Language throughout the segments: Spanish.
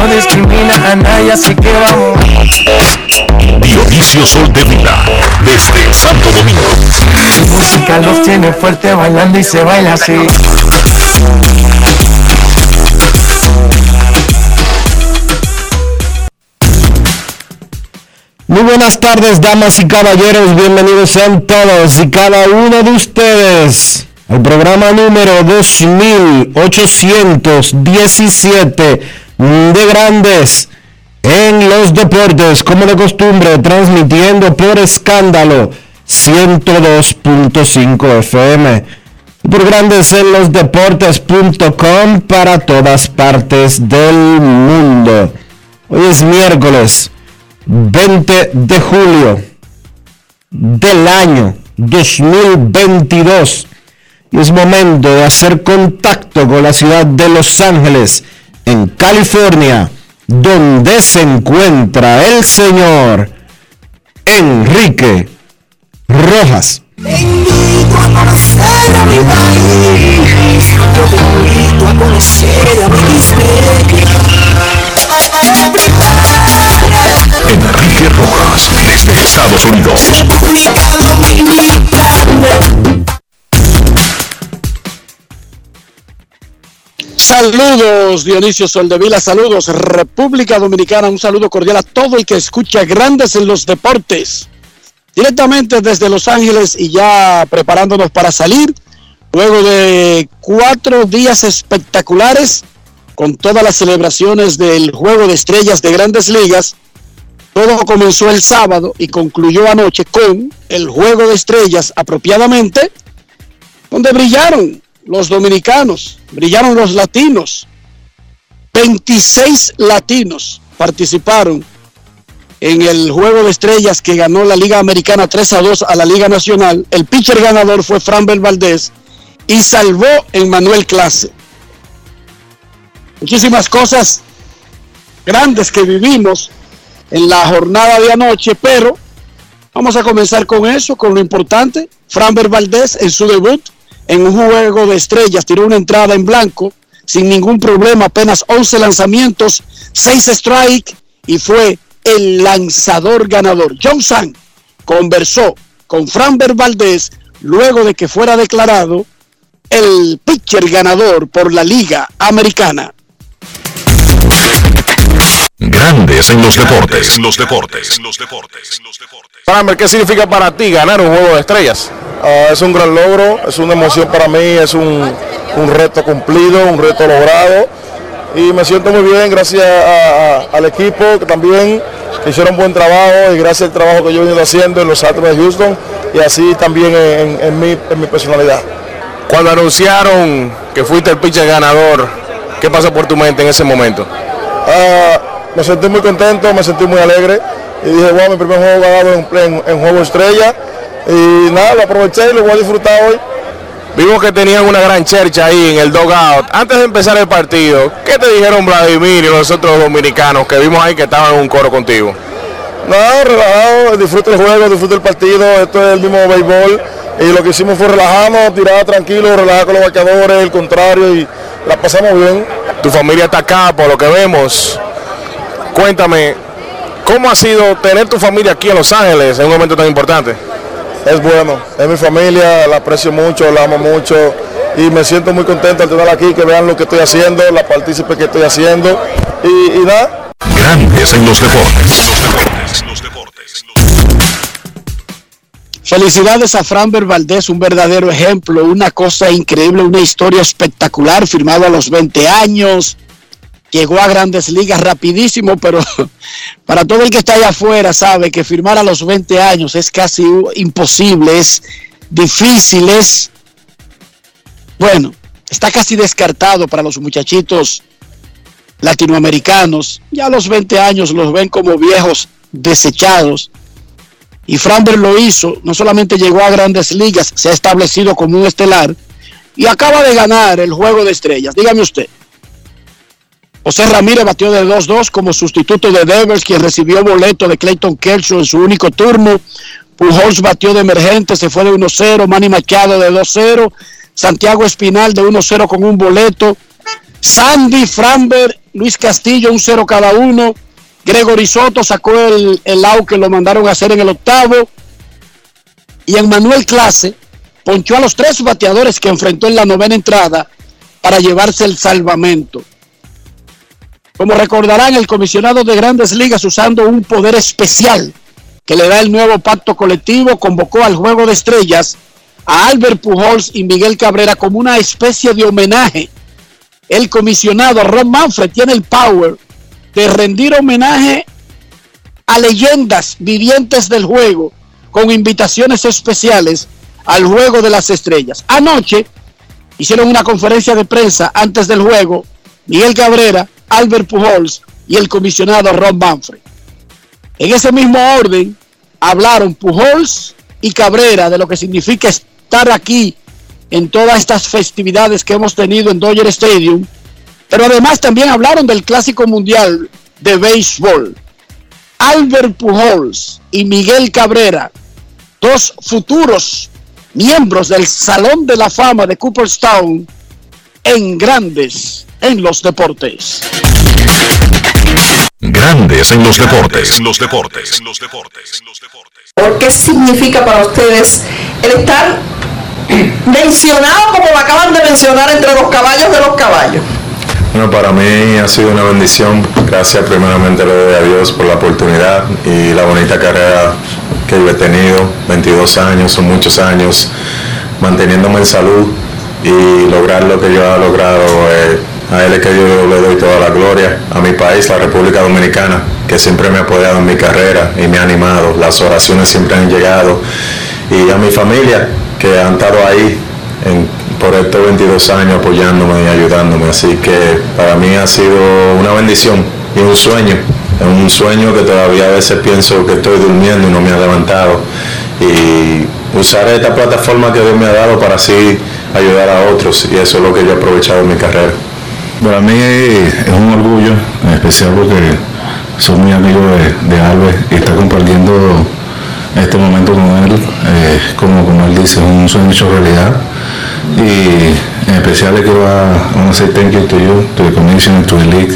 No discrimina a nadie, así que vamos. Dionisio Sol de Vida, desde Santo Domingo. Mi música los tiene fuerte bailando y se baila así. Muy buenas tardes, damas y caballeros. Bienvenidos sean todos y cada uno de ustedes el programa número 2817 de Grandes en los Deportes, como de costumbre, transmitiendo por escándalo 102.5 FM. Por Grandes en los Deportes.com para todas partes del mundo. Hoy es miércoles 20 de julio del año 2022 y es momento de hacer contacto con la ciudad de Los Ángeles, en California, donde se encuentra el señor Enrique Rojas. Enrique Rojas, desde Estados Unidos. Saludos Dionisio Soldevila, saludos República Dominicana, un saludo cordial a todo el que escucha Grandes en los Deportes. Directamente desde Los Ángeles y ya preparándonos para salir, luego de cuatro días espectaculares con todas las celebraciones del Juego de Estrellas de Grandes Ligas. Todo comenzó el sábado y concluyó anoche con el Juego de Estrellas apropiadamente, donde brillaron los dominicanos, brillaron los latinos. 26 latinos participaron en el juego de estrellas que ganó la Liga Americana 3 a 2 a la Liga Nacional. El pitcher ganador fue Framber Valdés y salvó en Manuel Clase. Muchísimas cosas grandes que vivimos en la jornada de anoche, pero vamos a comenzar con eso, con lo importante. Framber Valdés en su debut en un juego de estrellas, tiró una entrada en blanco sin ningún problema, apenas 11 lanzamientos, 6 strike y fue el lanzador ganador. John San conversó con Franber Valdés luego de que fuera declarado el pitcher ganador por la Liga Americana. Grandes en los deportes. En los deportes. En los deportes. ¿qué significa para ti ganar un juego de estrellas? Ah, es un gran logro, es una emoción para mí, es un, reto cumplido, un reto logrado y me siento muy bien gracias al equipo que también hicieron buen trabajo y gracias al trabajo que yo he venido haciendo en los Astros de Houston y así también en, mi, personalidad. Cuando anunciaron que fuiste el pitcher ganador, ¿qué pasó por tu mente en ese momento? Ah, me sentí muy contento, me sentí muy alegre y dije, wow, mi primer juego ganado en, en juego estrella y nada, lo aproveché y lo voy a disfrutar hoy. Vimos que tenían una gran chercha ahí en el dogout. Antes de empezar el partido, ¿qué te dijeron Vladimir y los otros dominicanos que vimos ahí que estaban en un coro contigo? No, relajado, disfruto el juego, disfruto el partido, esto es el mismo béisbol. Y lo que hicimos fue relajarnos, tirar tranquilo, relajar con los vaqueadores, el contrario, y la pasamos bien. Tu familia está acá, por lo que vemos. Cuéntame, ¿cómo ha sido tener tu familia aquí en Los Ángeles en un momento tan importante? es bueno, es mi familia, la aprecio mucho, la amo mucho y me siento muy contento al tener aquí, que vean lo que estoy haciendo, la partícipe que estoy haciendo y, y nada. Grandes en los deportes. Los deportes, los deportes. Felicidades a Framber Valdés, un verdadero ejemplo, una cosa increíble, una historia espectacular, firmado a los 20 años, llegó a grandes ligas rapidísimo, pero para todo el que está allá afuera sabe que firmar a los 20 años es casi imposible, es difícil, es, bueno, está casi descartado para los muchachitos latinoamericanos. Ya a los 20 años los ven como viejos desechados. Y Framber lo hizo, no solamente llegó a grandes ligas, se ha establecido como un estelar y acaba de ganar el juego de estrellas. Dígame usted. José Ramírez batió de 2-2 como sustituto de Devers, quien recibió boleto de Clayton Kershaw en su único turno. Pujols batió de emergente, se fue de 1-0. Manny Machado de 2-0. Santiago Espinal de 1-0 con un boleto. Sandy Framber, Luis Castillo, un 0 cada uno. Gregory Soto sacó el, el out que lo mandaron a hacer en el octavo. Y Manuel Clase ponchó a los tres bateadores que enfrentó en la novena entrada para llevarse el salvamento. Como recordarán, el comisionado de grandes ligas usando un poder especial que le da el nuevo pacto colectivo, convocó al Juego de Estrellas a Albert Pujols y Miguel Cabrera como una especie de homenaje. El comisionado Ron Manfred tiene el power de rendir homenaje a leyendas vivientes del juego con invitaciones especiales al Juego de las Estrellas. Anoche hicieron una conferencia de prensa antes del juego Miguel Cabrera, Albert Pujols y el comisionado Ron Manfred. En ese mismo orden hablaron Pujols y Cabrera de lo que significa estar aquí en todas estas festividades que hemos tenido en Dodger Stadium, pero además también hablaron del Clásico Mundial de Béisbol. Albert Pujols y Miguel Cabrera, dos futuros miembros del Salón de la Fama de Cooperstown en grandes en los deportes. Grandes en los deportes. En los deportes. En los deportes. ¿Qué significa para ustedes el estar mencionado como lo acaban de mencionar entre los caballos de los caballos? Bueno, para mí ha sido una bendición. Gracias primeramente le doy a Dios por la oportunidad y la bonita carrera que yo he tenido. 22 años, son muchos años, manteniéndome en salud y lograr lo que yo he logrado. Eh, a él es que yo le doy toda la gloria. A mi país, la República Dominicana, que siempre me ha apoyado en mi carrera y me ha animado. Las oraciones siempre han llegado. Y a mi familia, que han estado ahí por estos 22 años apoyándome y ayudándome. Así que para mí ha sido una bendición y un sueño. Es un sueño que todavía a veces pienso que estoy durmiendo y no me ha levantado. Y usar esta plataforma que Dios me ha dado para así ayudar a otros. Y eso es lo que yo he aprovechado en mi carrera. Para mí es un orgullo, en especial porque soy muy amigo de, Albert y está compartiendo este momento con él, eh, como, como él dice, es un sueño hecho realidad. Y en especial le quiero a, a decir thank you to you, to the commission, to the league,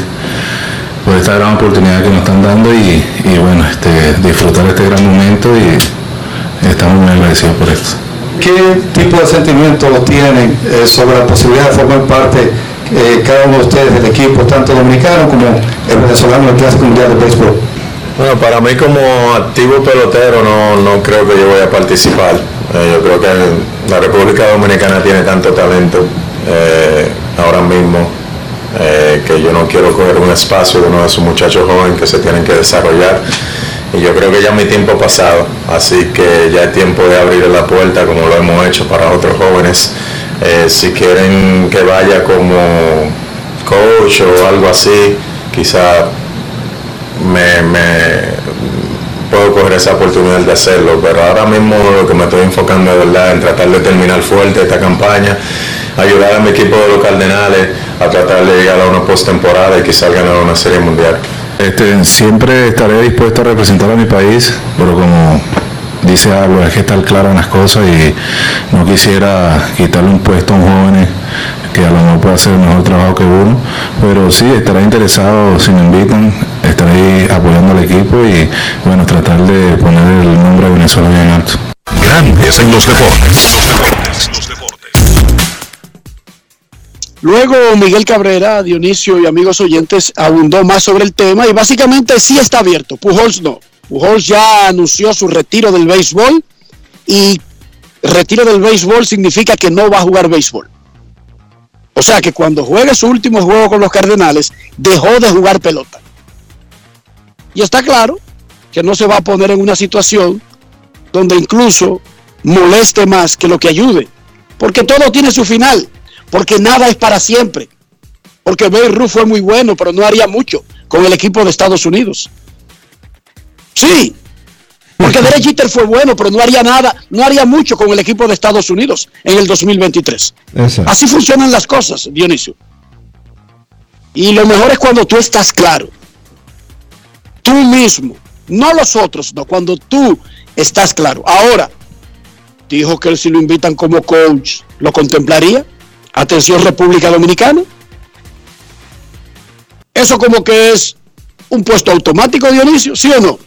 por esta gran oportunidad que nos están dando y, y bueno, este, disfrutar este gran momento y estamos muy agradecidos por esto. ¿Qué tipo de sentimientos tienen eh, sobre la posibilidad de formar parte eh, cada uno de ustedes del equipo, tanto dominicano como el venezolano del Clásico Mundial de Béisbol? Bueno, para mí como activo pelotero no, no creo que yo voy a participar. Eh, yo creo que la República Dominicana tiene tanto talento eh, ahora mismo que yo no quiero coger un espacio de uno de esos muchachos jóvenes que se tienen que desarrollar. Y yo creo que ya mi tiempo ha pasado, así que ya es tiempo de abrir la puerta como lo hemos hecho para otros jóvenes. Eh, si quieren que vaya como coach o algo así, quizá me, me- puedo coger esa oportunidad de hacerlo, pero ahora mismo lo que me estoy enfocando de verdad en tratar de terminar fuerte esta campaña, ayudar a mi equipo de los Cardenales a tratar de llegar a una postemporada y quizás ganar una serie mundial. Este, siempre estaré dispuesto a representar a mi país, pero como dice algo, hay que estar claro en las cosas y no quisiera quitarle un puesto a un joven que a lo mejor puede hacer un mejor trabajo que uno, pero sí, estaré interesado, si me invitan, estaré apoyando al equipo y bueno, tratar de poner el nombre de Venezuela bien alto. Grandes en los deportes. Los deportes. Los deportes. Luego Miguel Cabrera, Dionisio y amigos oyentes abundó más sobre el tema y básicamente sí está abierto. Pujols no. Pujols ya anunció su retiro del béisbol y retiro del béisbol significa que no va a jugar béisbol. O sea que cuando juegue su último juego con los Cardenales, dejó de jugar pelota. Y está claro que no se va a poner en una situación donde incluso moleste más que lo que ayude. Porque todo tiene su final. Porque nada es para siempre. Porque Ruth fue muy bueno, pero no haría mucho con el equipo de Estados Unidos. Sí, porque Derek Jeter fue bueno, pero no haría nada, no haría mucho con el equipo de Estados Unidos en el 2023. Así funcionan las cosas, Dionisio. Y lo mejor es cuando tú estás claro. Tú mismo, no los otros, no, cuando tú estás claro. Ahora, dijo que si lo invitan como coach, ¿lo contemplaría? Atención República Dominicana. Eso como que es un puesto automático, Dionisio, ¿sí o no?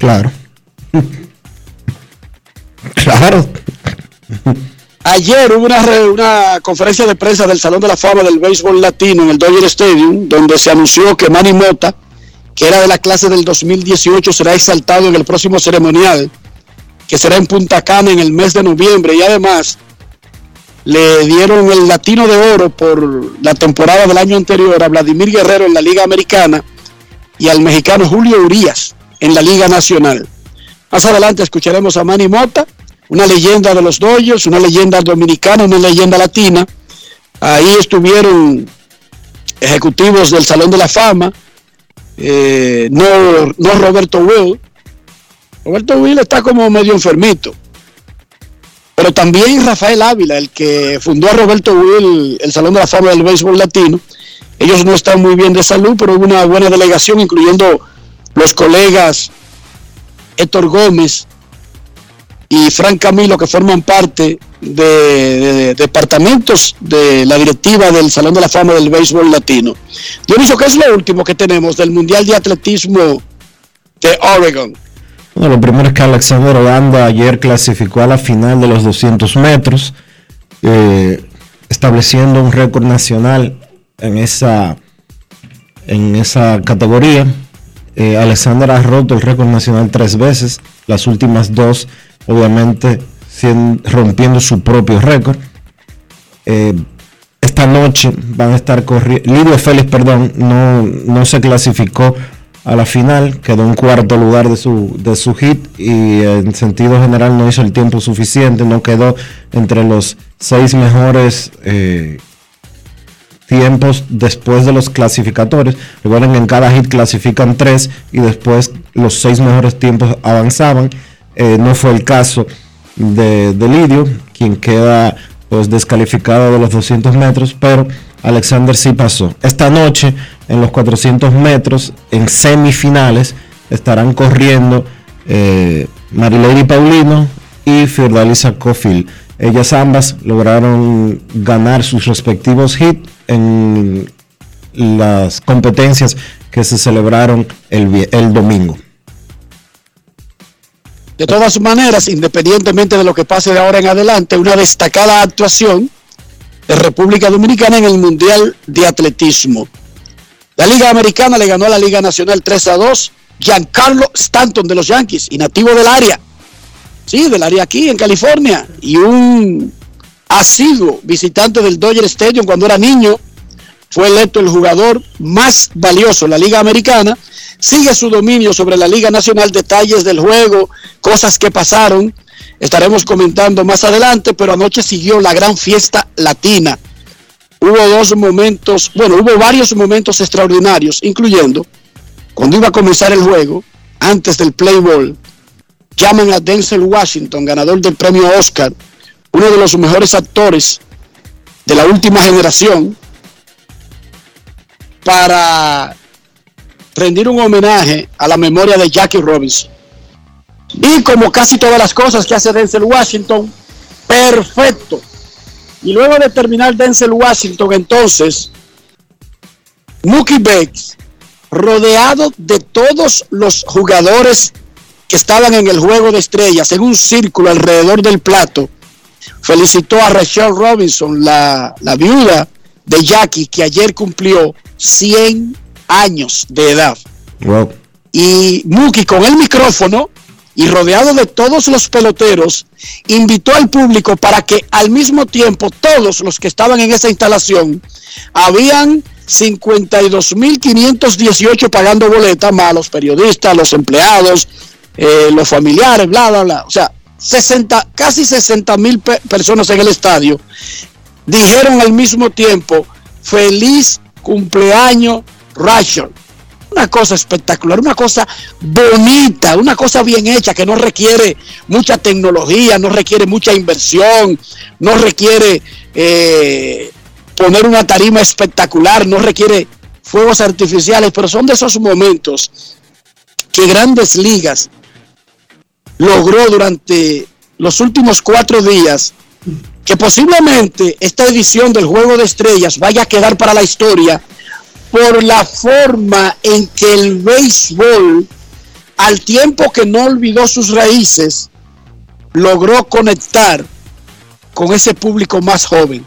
Claro. Claro. Ayer hubo una, una, conferencia de prensa del Salón de la Fama del Béisbol Latino en el Dodger Stadium, donde se anunció que Manny Mota, que era de la clase del 2018, será exaltado en el próximo ceremonial, que será en Punta Cana en el mes de noviembre. Y además le dieron el Latino de Oro por la temporada del año anterior a Vladimir Guerrero en la Liga Americana y al mexicano Julio Urias en la Liga Nacional. Más adelante escucharemos a Manny Mota, una leyenda de los Dodgers, una leyenda dominicana, una leyenda latina. Ahí estuvieron ejecutivos del Salón de la Fama, eh, no, no Roberto Will. Roberto Will está como medio enfermito. Pero también Rafael Ávila, el que fundó a Roberto Will, el Salón de la Fama del Béisbol Latino. Ellos no están muy bien de salud, pero hubo una buena delegación, incluyendo los colegas Héctor Gómez y Frank Camilo, que forman parte de, departamentos de la directiva del Salón de la Fama del Béisbol Latino. Dionisio, ¿qué es lo último que tenemos del Mundial de Atletismo de Oregon? Bueno, lo primero es que Alexander Holanda ayer clasificó a la final de los 200 metros, eh, estableciendo un récord nacional en esa, en esa categoría. Eh, Alexander ha roto el récord nacional tres veces, las últimas dos, obviamente, rompiendo su propio récord. Eh, esta noche van a estar corriendo. Lidio Félix, perdón, no, no se clasificó a la final, quedó en cuarto lugar de su, de su hit y en sentido general no hizo el tiempo suficiente, no quedó entre los seis mejores eh, tiempos después de los clasificatorios. Recuerden que en cada hit clasifican tres y después los seis mejores tiempos avanzaban. Eh, no fue el caso de, de, Lidio, quien queda pues descalificado de los 200 metros, pero Alexander sí pasó. Esta noche en los 400 metros, en semifinales, estarán corriendo eh, Marilady Paulino y Fiordalisa Cofil. Ellas ambas lograron ganar sus respectivos hits en las competencias que se celebraron el, domingo. De todas maneras, independientemente de lo que pase de ahora en adelante, una destacada actuación de República Dominicana en el Mundial de Atletismo. La Liga Americana le ganó a la Liga Nacional 3 a 2. Giancarlo Stanton de los Yankees y nativo del área. Sí, del área aquí en California. Y un asiduo visitante del Dodger Stadium cuando era niño, fue electo el jugador más valioso en la Liga Americana. Sigue su dominio sobre la Liga Nacional, detalles del juego, cosas que pasaron. Estaremos comentando más adelante, pero anoche siguió la gran fiesta latina. Hubo dos momentos, bueno, hubo varios momentos extraordinarios, incluyendo cuando iba a comenzar el juego, antes del play ball, llaman a Denzel Washington, ganador del premio Oscar, uno de los mejores actores de la última generación, para rendir un homenaje a la memoria de Jackie Robinson. Y como casi todas las cosas que hace Denzel Washington, perfecto. Y luego de terminar Denzel Washington, entonces, Mookie Bates, rodeado de todos los jugadores que estaban en el juego de estrellas, en un círculo alrededor del plato, felicitó a Rachel Robinson, la, la viuda de Jackie, que ayer cumplió 100 años de edad. Wow. Y Muki con el micrófono y rodeado de todos los peloteros, invitó al público para que al mismo tiempo todos los que estaban en esa instalación, habían 52.518 pagando boletas, más los periodistas, los empleados, eh, los familiares, bla, bla, bla. O sea, 60, casi 60 mil personas en el estadio dijeron al mismo tiempo, feliz cumpleaños Ration. Una cosa espectacular, una cosa bonita, una cosa bien hecha que no requiere mucha tecnología, no requiere mucha inversión, no requiere eh, poner una tarima espectacular, no requiere fuegos artificiales, pero son de esos momentos que grandes ligas logró durante los últimos cuatro días que posiblemente esta edición del Juego de Estrellas vaya a quedar para la historia por la forma en que el béisbol, al tiempo que no olvidó sus raíces, logró conectar con ese público más joven.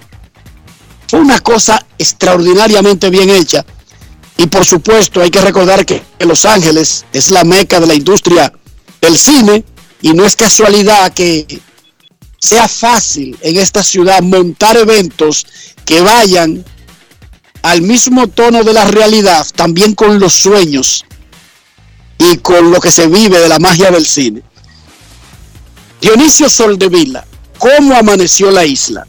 Fue una cosa extraordinariamente bien hecha. Y por supuesto hay que recordar que Los Ángeles es la meca de la industria del cine y no es casualidad que sea fácil en esta ciudad montar eventos que vayan al mismo tono de la realidad, también con los sueños y con lo que se vive de la magia del cine. Dionisio Soldevila, ¿cómo amaneció la isla?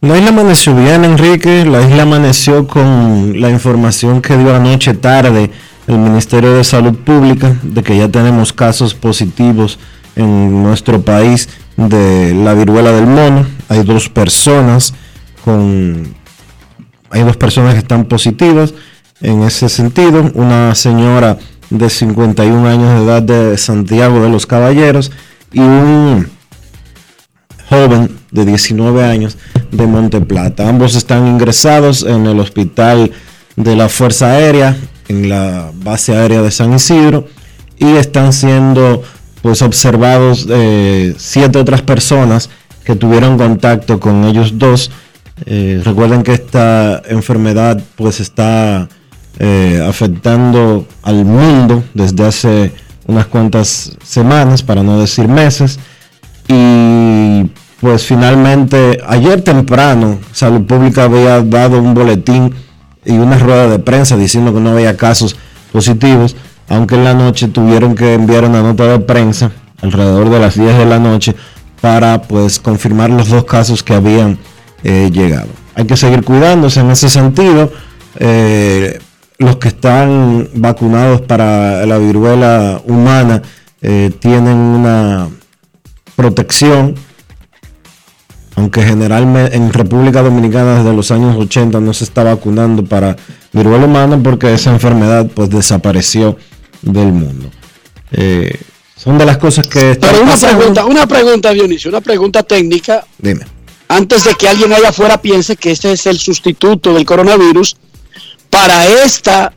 La isla amaneció bien, Enrique. La isla amaneció con la información que dio anoche tarde el Ministerio de Salud Pública de que ya tenemos casos positivos en nuestro país de la viruela del mono. Hay dos personas con hay dos personas que están positivas en ese sentido. Una señora de 51 años de edad de Santiago de los Caballeros y un joven de 19 años de Monte Plata. Ambos están ingresados en el hospital de la Fuerza Aérea, en la base aérea de San Isidro, y están siendo pues observados eh, siete otras personas que tuvieron contacto con ellos dos eh, recuerden que esta enfermedad pues está eh, afectando al mundo desde hace unas cuantas semanas, para no decir meses. Y pues finalmente ayer temprano Salud Pública había dado un boletín y una rueda de prensa diciendo que no había casos positivos, aunque en la noche tuvieron que enviar una nota de prensa alrededor de las 10 de la noche para pues confirmar los dos casos que habían llegado. Hay que seguir cuidándose en ese sentido. Eh, los que están vacunados para la viruela humana eh, tienen una protección, aunque generalmente en República Dominicana desde los años 80 no se está vacunando para viruela humana porque esa enfermedad pues desapareció del mundo. Eh, son de las cosas que... Pero una pregunta, una pregunta Dionisio, una pregunta técnica. Dime antes de que alguien allá afuera piense que este es el sustituto del coronavirus, para esta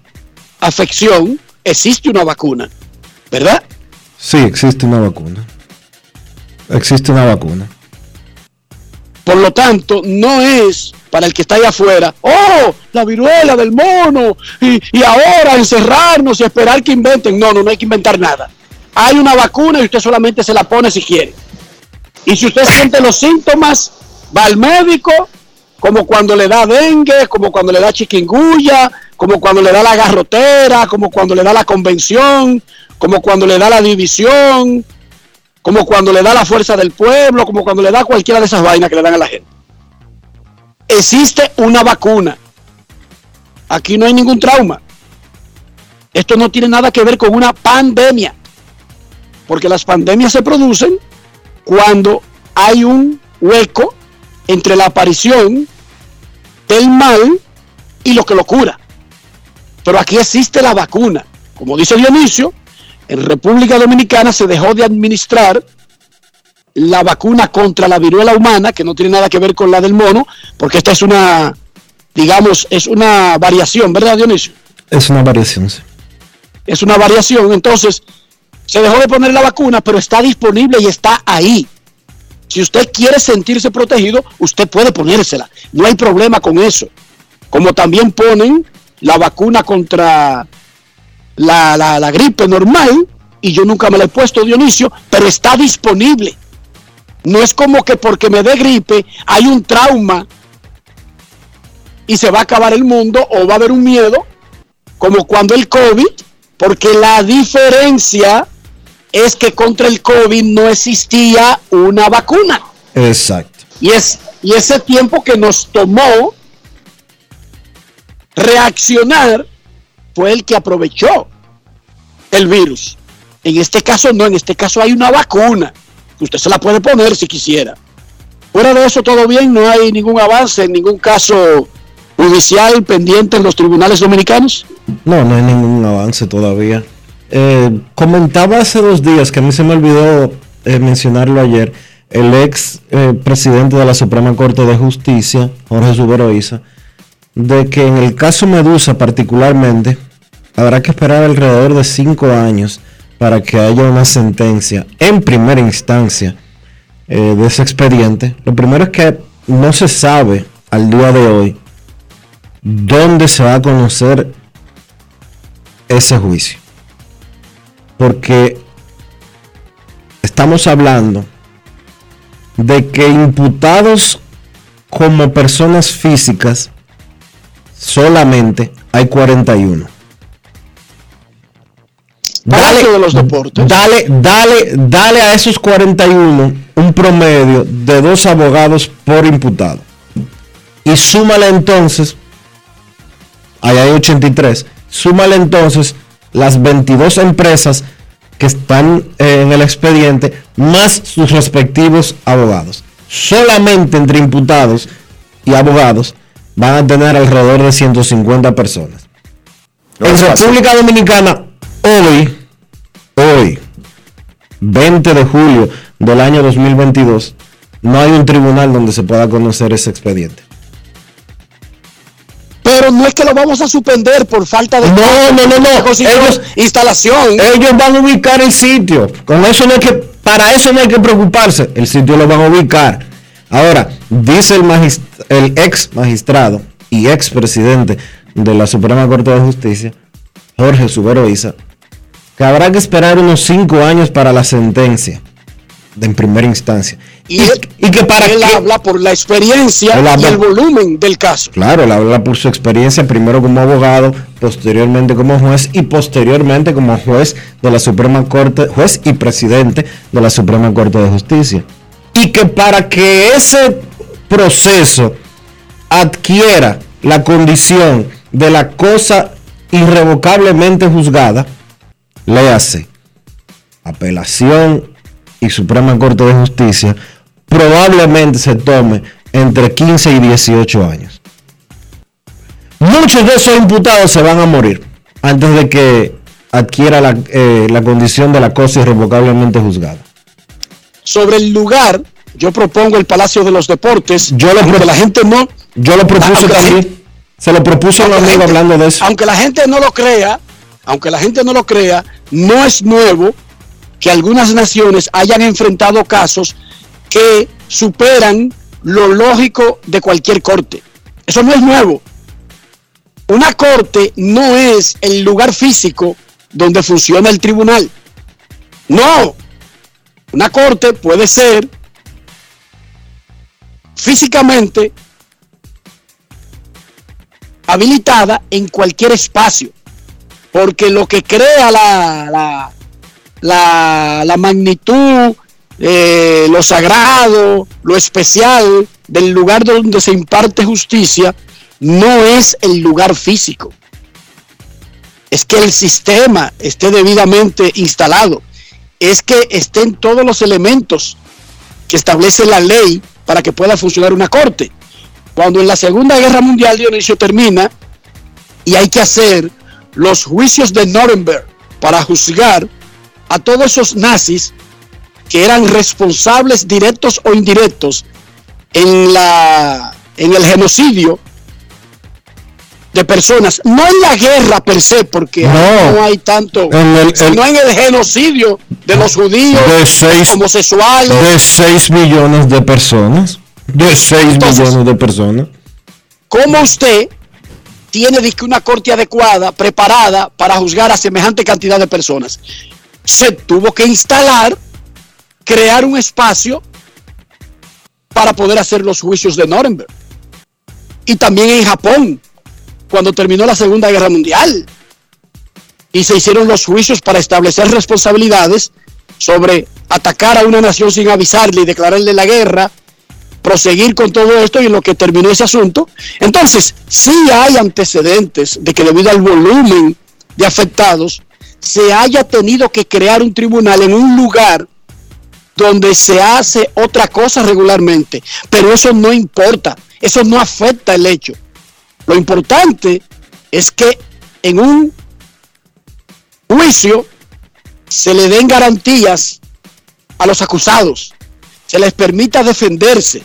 afección existe una vacuna, ¿verdad? Sí, existe una vacuna. Existe una vacuna. Por lo tanto, no es para el que está allá afuera, oh, la viruela del mono, y, y ahora encerrarnos y esperar que inventen. No, no, no hay que inventar nada. Hay una vacuna y usted solamente se la pone si quiere. Y si usted siente los síntomas, va al médico, como cuando le da dengue, como cuando le da chiquinguya, como cuando le da la garrotera, como cuando le da la convención, como cuando le da la división, como cuando le da la fuerza del pueblo, como cuando le da cualquiera de esas vainas que le dan a la gente. Existe una vacuna. Aquí no hay ningún trauma. Esto no tiene nada que ver con una pandemia. Porque las pandemias se producen cuando hay un hueco entre la aparición del mal y lo que lo cura. Pero aquí existe la vacuna. Como dice Dionisio, en República Dominicana se dejó de administrar la vacuna contra la viruela humana, que no tiene nada que ver con la del mono, porque esta es una, digamos, es una variación, ¿verdad, Dionisio? Es una variación, sí. Es una variación, entonces se dejó de poner la vacuna, pero está disponible y está ahí. Si usted quiere sentirse protegido, usted puede ponérsela. No hay problema con eso. como también ponen la vacuna contra la, la- la gripe normal, y yo nunca me la he puesto, Dionisio, pero está disponible. No es como que porque me dé gripe hay un trauma y se va a acabar el mundo o va a haber un miedo, como cuando el COVID, porque la diferencia es que contra el COVID no existía una vacuna. Exacto. Y, es, y ese tiempo que nos tomó reaccionar fue el que aprovechó el virus. En este caso no, en este caso hay una vacuna. que Usted se la puede poner si quisiera. Fuera de eso todo bien, no hay ningún avance, ningún caso judicial pendiente en los tribunales dominicanos. No, no hay ningún avance todavía. Eh, comentaba hace dos días, que a mí se me olvidó eh, mencionarlo ayer, el ex eh, presidente de la Suprema Corte de Justicia, Jorge Suberoiza, de que en el caso Medusa particularmente, habrá que esperar alrededor de cinco años para que haya una sentencia en primera instancia eh, de ese expediente. Lo primero es que no se sabe al día de hoy dónde se va a conocer ese juicio. Porque estamos hablando de que imputados como personas físicas solamente hay 41. Palacio de los Deportes. Dale, dale, dale a esos 41 un promedio de dos abogados por imputado. Y súmale entonces, ahí hay 83, súmale entonces las 22 empresas que están eh, en el expediente, más sus respectivos abogados. Solamente entre imputados y abogados van a tener alrededor de 150 personas. No en es fácil. República Dominicana, hoy, hoy, 20 de julio del año 2022, no hay un tribunal donde se pueda conocer ese expediente. Pero no es que lo vamos a suspender por falta de... No, no, no, no. Ellos- instalación. Ellos van a ubicar el sitio. Con eso no hay que, para eso no hay que preocuparse. El sitio lo van a ubicar. Ahora, dice el, ex magistrado y ex presidente de la Suprema Corte de Justicia, Jorge Suberoiza, que habrá que esperar unos cinco años para la sentencia de en primera instancia. y, que para él qué- habla por la experiencia y el volumen del caso. Claro, él habla por su experiencia, primero como abogado, posteriormente como juez y posteriormente como juez de la Suprema Corte, juez y presidente de la Suprema Corte de Justicia. Y que para que ese proceso adquiera la condición de la cosa irrevocablemente juzgada, le hace apelación y Suprema Corte de Justicia, probablemente se tome entre 15 y 18 años. Muchos de esos imputados se van a morir antes de que adquiera la, eh, la condición de la cosa irrevocablemente juzgada. Sobre el lugar, yo propongo el Palacio de los Deportes. Yo lo pro- la gente no... Yo lo propuse también. gente- Se lo propuso a un amigo hablando de eso. Aunque la gente no lo crea, aunque la gente no lo crea, no es nuevo que algunas naciones hayan enfrentado casos que superan lo lógico de cualquier corte. Eso no es nuevo. Una corte no es el lugar físico donde funciona el tribunal. No. Una corte puede ser físicamente habilitada en cualquier espacio. Porque lo que crea la, la, la, magnitud, eh, lo sagrado, lo especial del lugar donde se imparte justicia, no es el lugar físico. Es que el sistema esté debidamente instalado. Es que estén todos los elementos que establece la ley para que pueda funcionar una corte. Cuando en la Segunda Guerra Mundial Dionisio termina y hay que hacer los juicios de Nuremberg para juzgar a todos esos nazis que eran responsables directos o indirectos en la en el genocidio de personas, no en la guerra per se, porque No. no, hay tanto, En el- el- sino en el genocidio de los judíos, De seis- homosexuales, De 6 millones de personas. De 6 Entonces- millones de personas. ¿Cómo usted tiene una corte adecuada, preparada para juzgar a semejante cantidad de personas. Se tuvo que instalar, crear un espacio para poder hacer los juicios de Nuremberg. Y también en Japón, cuando terminó la Segunda Guerra Mundial. Y se hicieron los juicios para establecer responsabilidades sobre atacar a una nación sin avisarle y declararle la guerra, proseguir con todo esto y en lo que terminó ese asunto. Entonces, sí hay antecedentes de que debido al volumen de afectados, se haya tenido que crear un tribunal en un lugar donde se hace otra cosa regularmente. Pero eso no importa, eso no afecta el hecho. Lo importante es que en un juicio se le den garantías a los acusados, se les permita defenderse,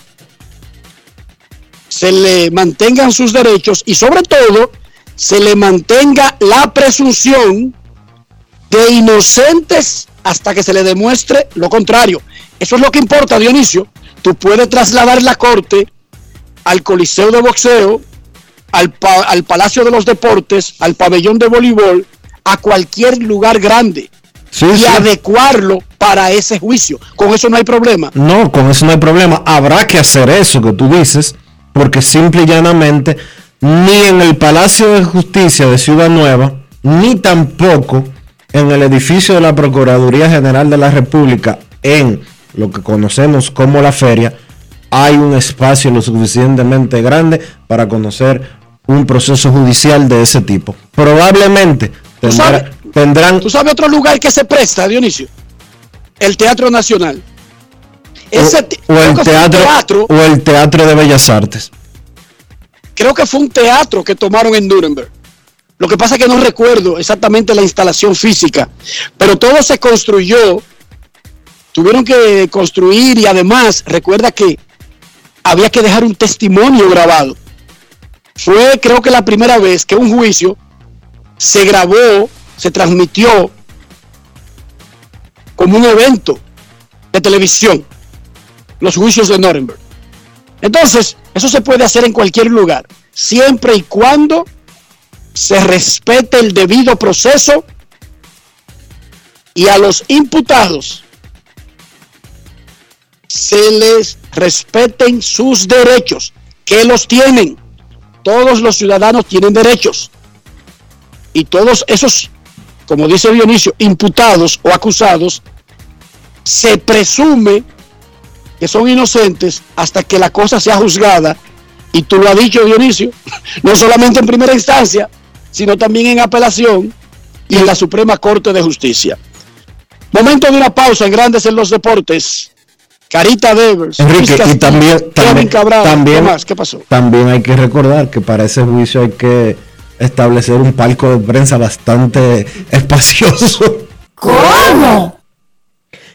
se le mantengan sus derechos y sobre todo se le mantenga la presunción de inocentes hasta que se le demuestre lo contrario. Eso es lo que importa, Dionisio. Tú puedes trasladar la corte al Coliseo de Boxeo, al, al Palacio de los Deportes, al pabellón de voleibol, a cualquier lugar grande y adecuarlo para ese juicio. Con eso no hay problema. No, con eso no hay problema. Habrá que hacer eso que tú dices, porque simple y llanamente ni en el Palacio de Justicia de Ciudad Nueva, ni tampoco en el edificio de la Procuraduría General de la República, en lo que conocemos como la feria, hay un espacio lo suficientemente grande para conocer un proceso judicial de ese tipo. Probablemente tendrán... ¿Tú sabes otro lugar que se presta, Dionisio? El Teatro Nacional. Ese, o, el teatro, o el Teatro de Bellas Artes. Creo que fue un teatro que tomaron en Nuremberg. Lo que pasa es que no recuerdo exactamente la instalación física, pero todo se construyó, tuvieron que construir y además recuerda que había que dejar un testimonio grabado. Fue creo que la primera vez que un juicio se grabó, se transmitió como un evento de televisión, los juicios de Nuremberg. Entonces, eso se puede hacer en cualquier lugar, siempre y cuando se respete el debido proceso y a los imputados se les respeten sus derechos, que los tienen. Todos los ciudadanos tienen derechos. Y todos esos, como dice Dionisio, imputados o acusados, se presume que son inocentes hasta que la cosa sea juzgada. Y tú lo has dicho, Dionisio, no solamente en primera instancia, sino también en apelación y en la Suprema Corte de Justicia. Momento de una pausa en Grandes en los Deportes. Carita Devers, Enrique, y también, también, también, ¿qué, más? ¿qué pasó? También hay que recordar que para ese juicio hay que establecer un palco de prensa bastante espacioso. ¿Cómo?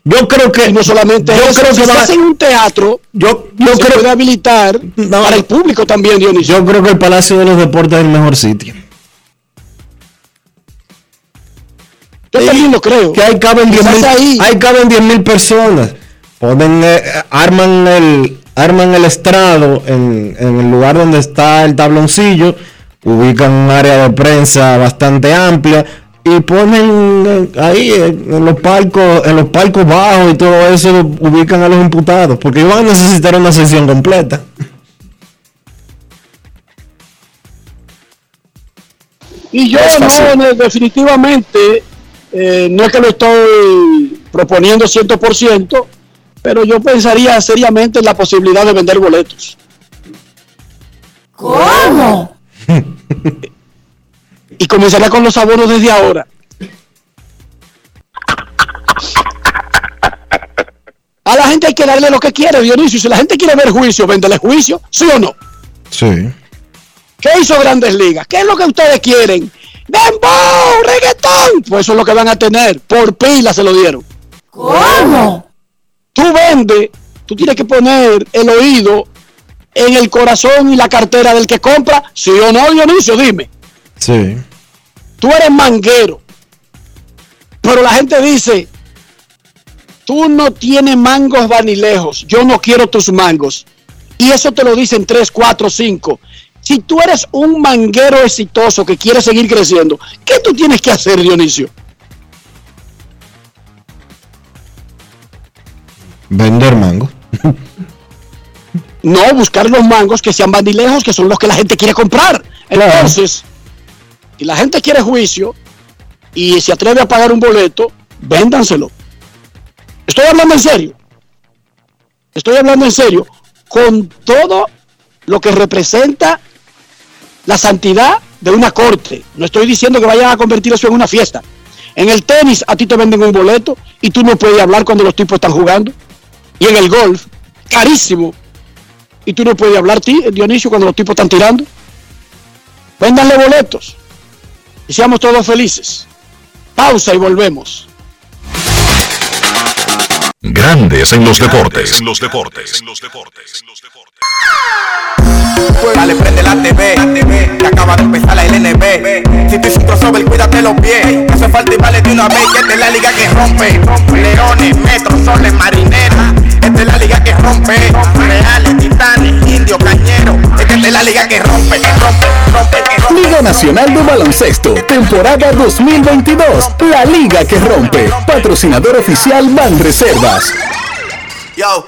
Yo creo que no solamente yo creo que si en un teatro, yo, yo se creo puede habilitar para el público también, Dionisio. Yo creo que el Palacio de los Deportes es el mejor sitio. Yo también lo creo. Que ahí caben 10 mil, ahí caben 10 mil personas. Ponen, eh, arman el arman el estrado en, en el lugar donde está el tabloncillo ubican un área de prensa bastante amplia y ponen eh, ahí en los palcos, en los palcos bajos y todo eso ubican a los imputados, porque van a necesitar una sesión completa. Y yo no, definitivamente, eh, no es que lo estoy proponiendo 100%, pero yo pensaría seriamente en la posibilidad de vender boletos. ¿Cómo? y comenzará con los abonos desde ahora. A la gente hay que darle lo que quiere, Dionisio. Si la gente quiere ver juicio, véndele juicio, ¿sí o no? Sí. ¿Qué hizo Grandes Ligas? ¿Qué es lo que ustedes quieren? ¡Dembow! ¡Reggaetón! Pues eso es lo que van a tener. Por pila se lo dieron. ¿Cómo? Tú vendes, tú tienes que poner el oído en el corazón y la cartera del que compra? ¿Sí o no, Dionisio? Dime. Sí. Tú eres manguero. Pero la gente dice, tú no tienes mangos vanilejos, yo no quiero tus mangos. Y eso te lo dicen 3, 4, 5. Si tú eres un manguero exitoso que quiere seguir creciendo, ¿qué tú tienes que hacer, Dionisio? Vender mango. No, buscar los mangos que sean bandilejos, que son los que la gente quiere comprar. Claro. Entonces, si la gente quiere juicio y se atreve a pagar un boleto, véndanselo. Estoy hablando en serio. Estoy hablando en serio. Con todo lo que representa la santidad de una corte. No estoy diciendo que vayan a convertir eso en una fiesta. En el tenis a ti te venden un boleto y tú no puedes hablar cuando los tipos están jugando. Y en el golf, carísimo. Y tú no puedes hablar, ti- Dionisio, cuando los tipos están tirando. Véndanle boletos. Y seamos todos felices. Pausa y volvemos. Grandes en los deportes. En los deportes. Dale, prende la TV, que acaba de empezar la LNB. Si tú hiciste un crossover, cuídate los pies. No hace falta y vale de una vez, que es la liga que rompe. Leones, metros, soles, marineras. Liga que rompe. Reales, titanes, indios, cañeros. Esta es la liga que rompe, que rompe, rompe, que rompe. Liga Nacional de Baloncesto, temporada 2022. La liga que rompe. Patrocinador oficial Banreservas. Yo,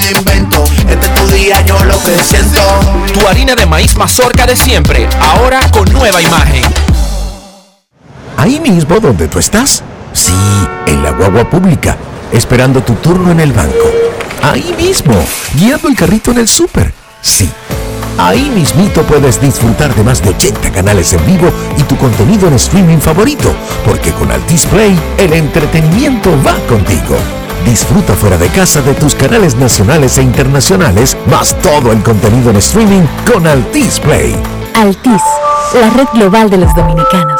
invento. Este es tu día, yo lo que siento. Tu harina de maíz mazorca de siempre, ahora con nueva imagen. Ahí mismo donde tú estás. Sí, en la guagua pública, esperando tu turno en el banco. Ahí mismo, guiando el carrito en el súper. Sí. Ahí mismito puedes disfrutar de más de 80 canales en vivo y tu contenido en streaming favorito, porque con Altis Play el entretenimiento va contigo. Disfruta fuera de casa de tus canales nacionales e internacionales, más todo el contenido en streaming con Altis Play. Altis, la red global de los dominicanos.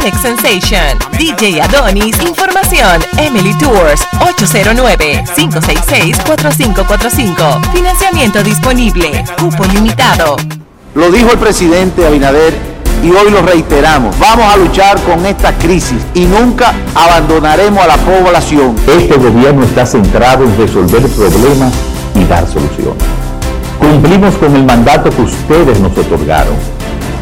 Alex Sensation, DJ Adonis, Información, Emily Tours, 809-566-4545. Financiamiento disponible, cupo limitado. Lo dijo el presidente Abinader y hoy lo reiteramos. Vamos a luchar con esta crisis y nunca abandonaremos a la población. Este gobierno está centrado en resolver problemas y dar soluciones. Cumplimos con el mandato que ustedes nos otorgaron.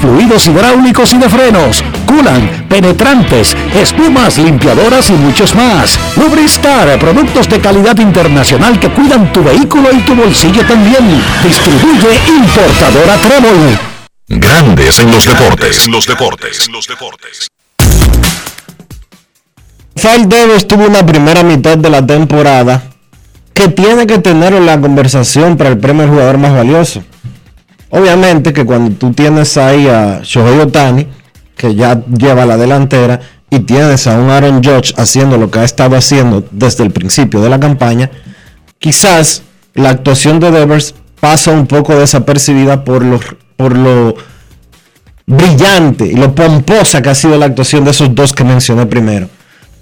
fluidos hidráulicos y de frenos, culan, penetrantes, espumas, limpiadoras y muchos más. Lubristar, productos de calidad internacional que cuidan tu vehículo y tu bolsillo también. Distribuye importadora Trébol. Grandes en los deportes. En los deportes. En los deportes. Rafael Devers tuvo una primera mitad de la temporada que tiene que tener en la conversación para el premio al jugador más valioso. Obviamente que cuando tú tienes ahí a Shohei Otani, que ya lleva la delantera, y tienes a un Aaron Judge haciendo lo que ha estado haciendo desde el principio de la campaña, quizás la actuación de Devers pasa un poco desapercibida por lo, brillante y lo pomposa que ha sido la actuación de esos dos que mencioné primero.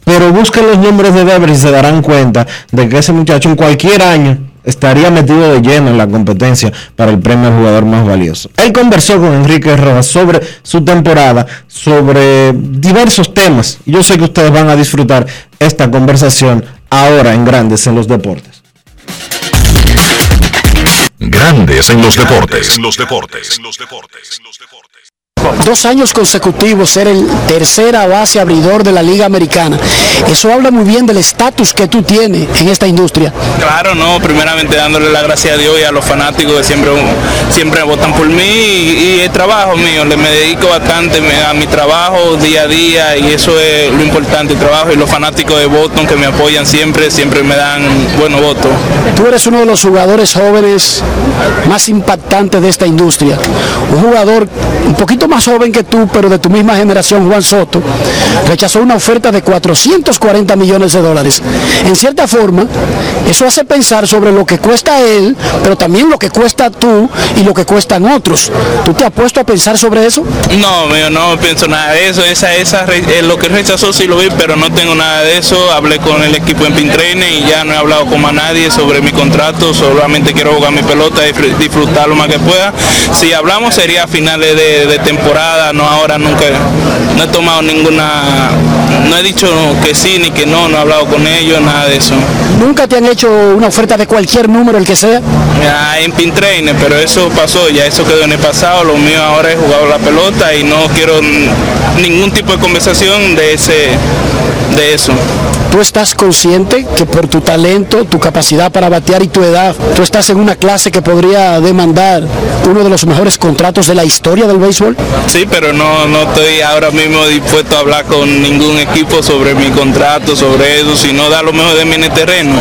Pero busquen los nombres de Devers y se darán cuenta de que ese muchacho en cualquier año estaría metido de lleno en la competencia para el premio al jugador más valioso. Él conversó con Enrique Rojas sobre su temporada, sobre diversos temas. Yo sé que ustedes van a disfrutar esta conversación ahora en Grandes en los Deportes. Grandes en los deportes. Los deportes. Los deportes. Dos años consecutivos ser el tercera base abridor de la Liga Americana. Eso habla muy bien del estatus que tú tienes en esta industria. Claro, no, primeramente dándole la gracia a Dios y a los fanáticos que siempre, siempre votan por mí y, el trabajo mío, le me dedico bastante a mi trabajo día a día y eso es lo importante, el trabajo y los fanáticos de Boston que me apoyan siempre, siempre me dan buenos votos. Tú eres uno de los jugadores jóvenes más impactantes de esta industria, un jugador un poquito más joven que tú, pero de tu misma generación, Juan Soto, rechazó una oferta de 440 millones de dólares. En cierta forma, eso hace pensar sobre lo que cuesta él, pero también lo que cuesta tú y lo que cuestan otros. ¿Tú te has puesto a pensar sobre eso? No, mío, no pienso nada de eso. Esa, esa, eh, lo que rechazó sí lo vi, pero no tengo nada de eso. Hablé con el equipo en Pintrainer y ya no he hablado con más nadie sobre mi contrato. Solamente quiero jugar mi pelota y disfrutar lo más que pueda. Si hablamos sería a finales de temporada, no ahora, nunca. No he tomado ninguna, no he dicho que sí ni que no, no he hablado con ellos, nada de eso. ¿Nunca te han hecho una oferta de cualquier número, el que sea? Ya, en Pintrainer, pero eso pasó, ya eso quedó en el pasado, lo mío ahora es jugar la pelota y no quiero ningún tipo de conversación de ese de eso. ¿Tú estás consciente que por tu talento, tu capacidad para batear y tu edad, tú estás en una clase que podría demandar uno de los mejores contratos de la historia del béisbol? Sí, pero no, no estoy ahora mismo dispuesto a hablar con ningún equipo sobre mi contrato, sobre eso, sino dar lo mejor de mí en el terreno,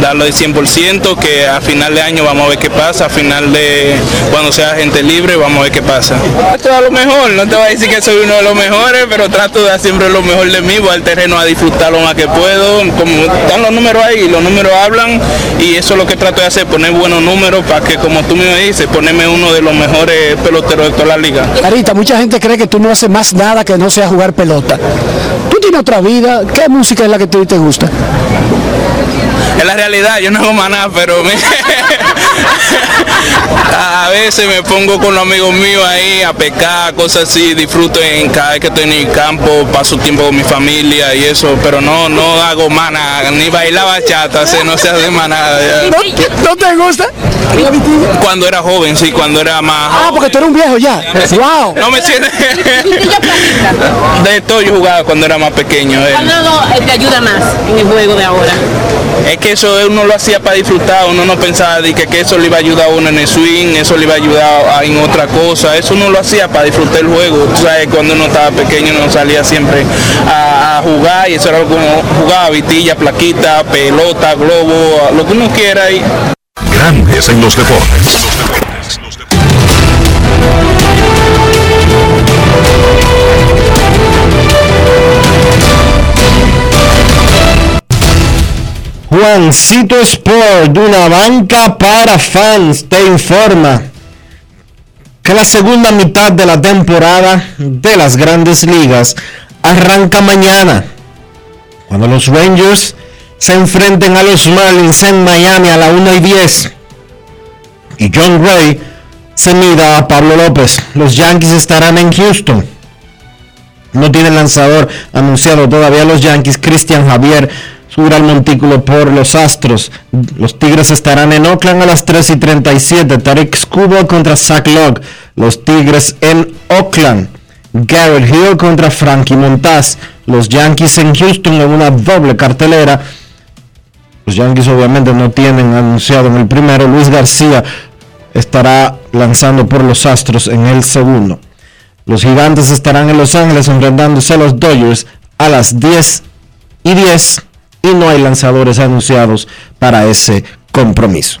darlo de 100%, que a final de año vamos a ver qué pasa, a final de cuando sea gente libre vamos a ver qué pasa. Trato de lo mejor, no te voy a decir que soy uno de los mejores, pero trato de dar siempre lo mejor de mí, voy al terreno a disfrutar lo más que puedo, como están los números ahí, los números hablan y eso es lo que trato de hacer, poner buenos números para que como tú me dices, ponerme uno de los mejores peloteros de toda la liga. Carita, mucha gente cree que tú no haces más nada que no sea jugar pelota. Tú tienes otra vida, ¿qué música es la que a ti te gusta? Es la realidad, yo no hago más nada, pero me... a veces me pongo con los amigos míos ahí a pescar, cosas así, disfruto en cada vez que estoy en el campo, paso tiempo con mi familia y eso, pero no, no hago más nada, ni bailar bachata, no se hace más nada. ¿No, ¿No, te gusta? Cuando era joven, sí, cuando era más. Ah, porque tú eres un viejo ya. wow. No me sientes. de todo yo jugaba cuando era más pequeño. Eh. ¿Cuándo te ayuda más en el juego de ahora? Es que eso uno lo hacía para disfrutar, uno no pensaba de que, que eso le iba a ayudar a uno en el swing, eso le iba a ayudar en otra cosa, eso uno lo hacía para disfrutar el juego. Tú sabes, cuando uno estaba pequeño uno salía siempre a, a jugar y eso era como jugaba vitilla, plaquita, pelota, globo, lo que uno quiera. Y... Grandes en los deportes. Juancito Sport, de una banca para fans, te informa que la segunda mitad de la temporada de las grandes ligas arranca mañana, cuando los Rangers se enfrenten a los Marlins en Miami a la 1 y 10 y John Gray se mida a Pablo López. Los Yankees estarán en Houston. No tienen lanzador anunciado todavía los Yankees. Cristian Javier subirá al montículo por los Astros. Los Tigres estarán en Oakland a las 3 y 37. Tarek Skubal contra Zach Logg. Los Tigres en Oakland. Garrett Hill contra Frankie Montaz. Los Yankees en Houston en una doble cartelera. Los Yankees obviamente no tienen anunciado en el primero. Luis García estará lanzando por los Astros en el segundo. Los Gigantes estarán en Los Ángeles enfrentándose a los Dodgers a las 10 y 10 y no hay lanzadores anunciados para ese compromiso.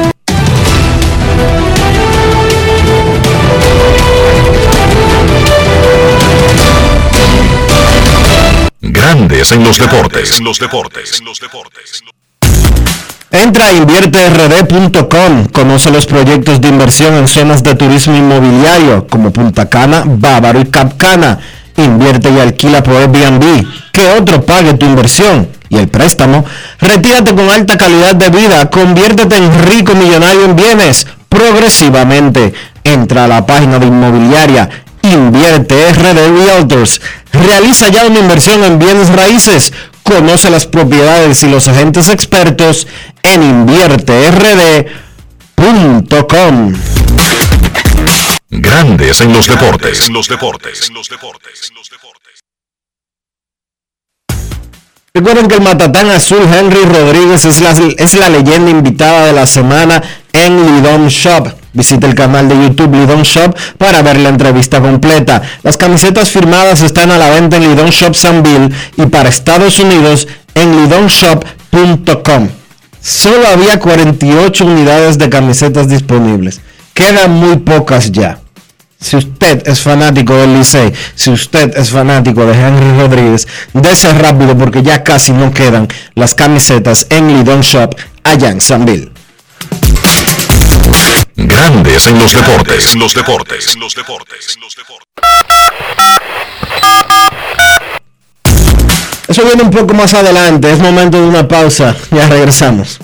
Grandes en los deportes. En los deportes. Entra a invierterd.com, conoce los proyectos de inversión en zonas de turismo inmobiliario como Punta Cana, Bávaro y Capcana. Invierte y alquila por Airbnb. Que otro pague tu inversión y el préstamo. Retírate con alta calidad de vida. Conviértete en rico millonario en bienes progresivamente. Entra a la página de inmobiliaria Invierte RD Realtors. Realiza ya una inversión en bienes raíces. Conoce las propiedades y los agentes expertos en invierterd.com. Grandes en los deportes. En los deportes. Recuerden que el matatán azul Henry Rodríguez es la, es la leyenda invitada de la semana en Lidom Shop. Visite el canal de YouTube Lidon Shop para ver la entrevista completa. Las camisetas firmadas están a la venta en Lidon Shop Bill y para Estados Unidos en lidonshop.com. Solo había 48 unidades de camisetas disponibles. Quedan muy pocas ya. Si usted es fanático del Licey, si usted es fanático de Henry Rodríguez, dese rápido porque ya casi no quedan las camisetas en Lidon Shop allá en Sanville. Grandes en los deportes. En los deportes. los deportes. Eso viene un poco más adelante. Es momento de una pausa. Ya regresamos.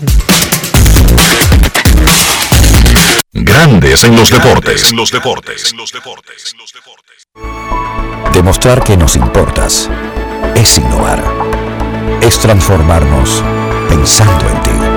Grandes en los deportes. En los deportes. los deportes. Demostrar que nos importas es innovar. Es transformarnos pensando en ti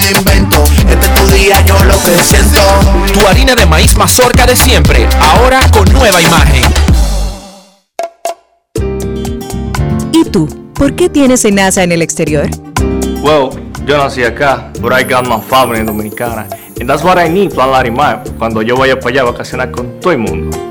invento. Este es tu día, yo lo que siento. Tu harina de maíz mazorca de siempre, ahora con nueva imagen. ¿Y tú? ¿Por qué tienes NASA en el exterior? Well, yo nací acá, but I got my family dominicana. And that's what I need, Plan Larimar, cuando yo vaya para allá a vacacionar con todo el mundo.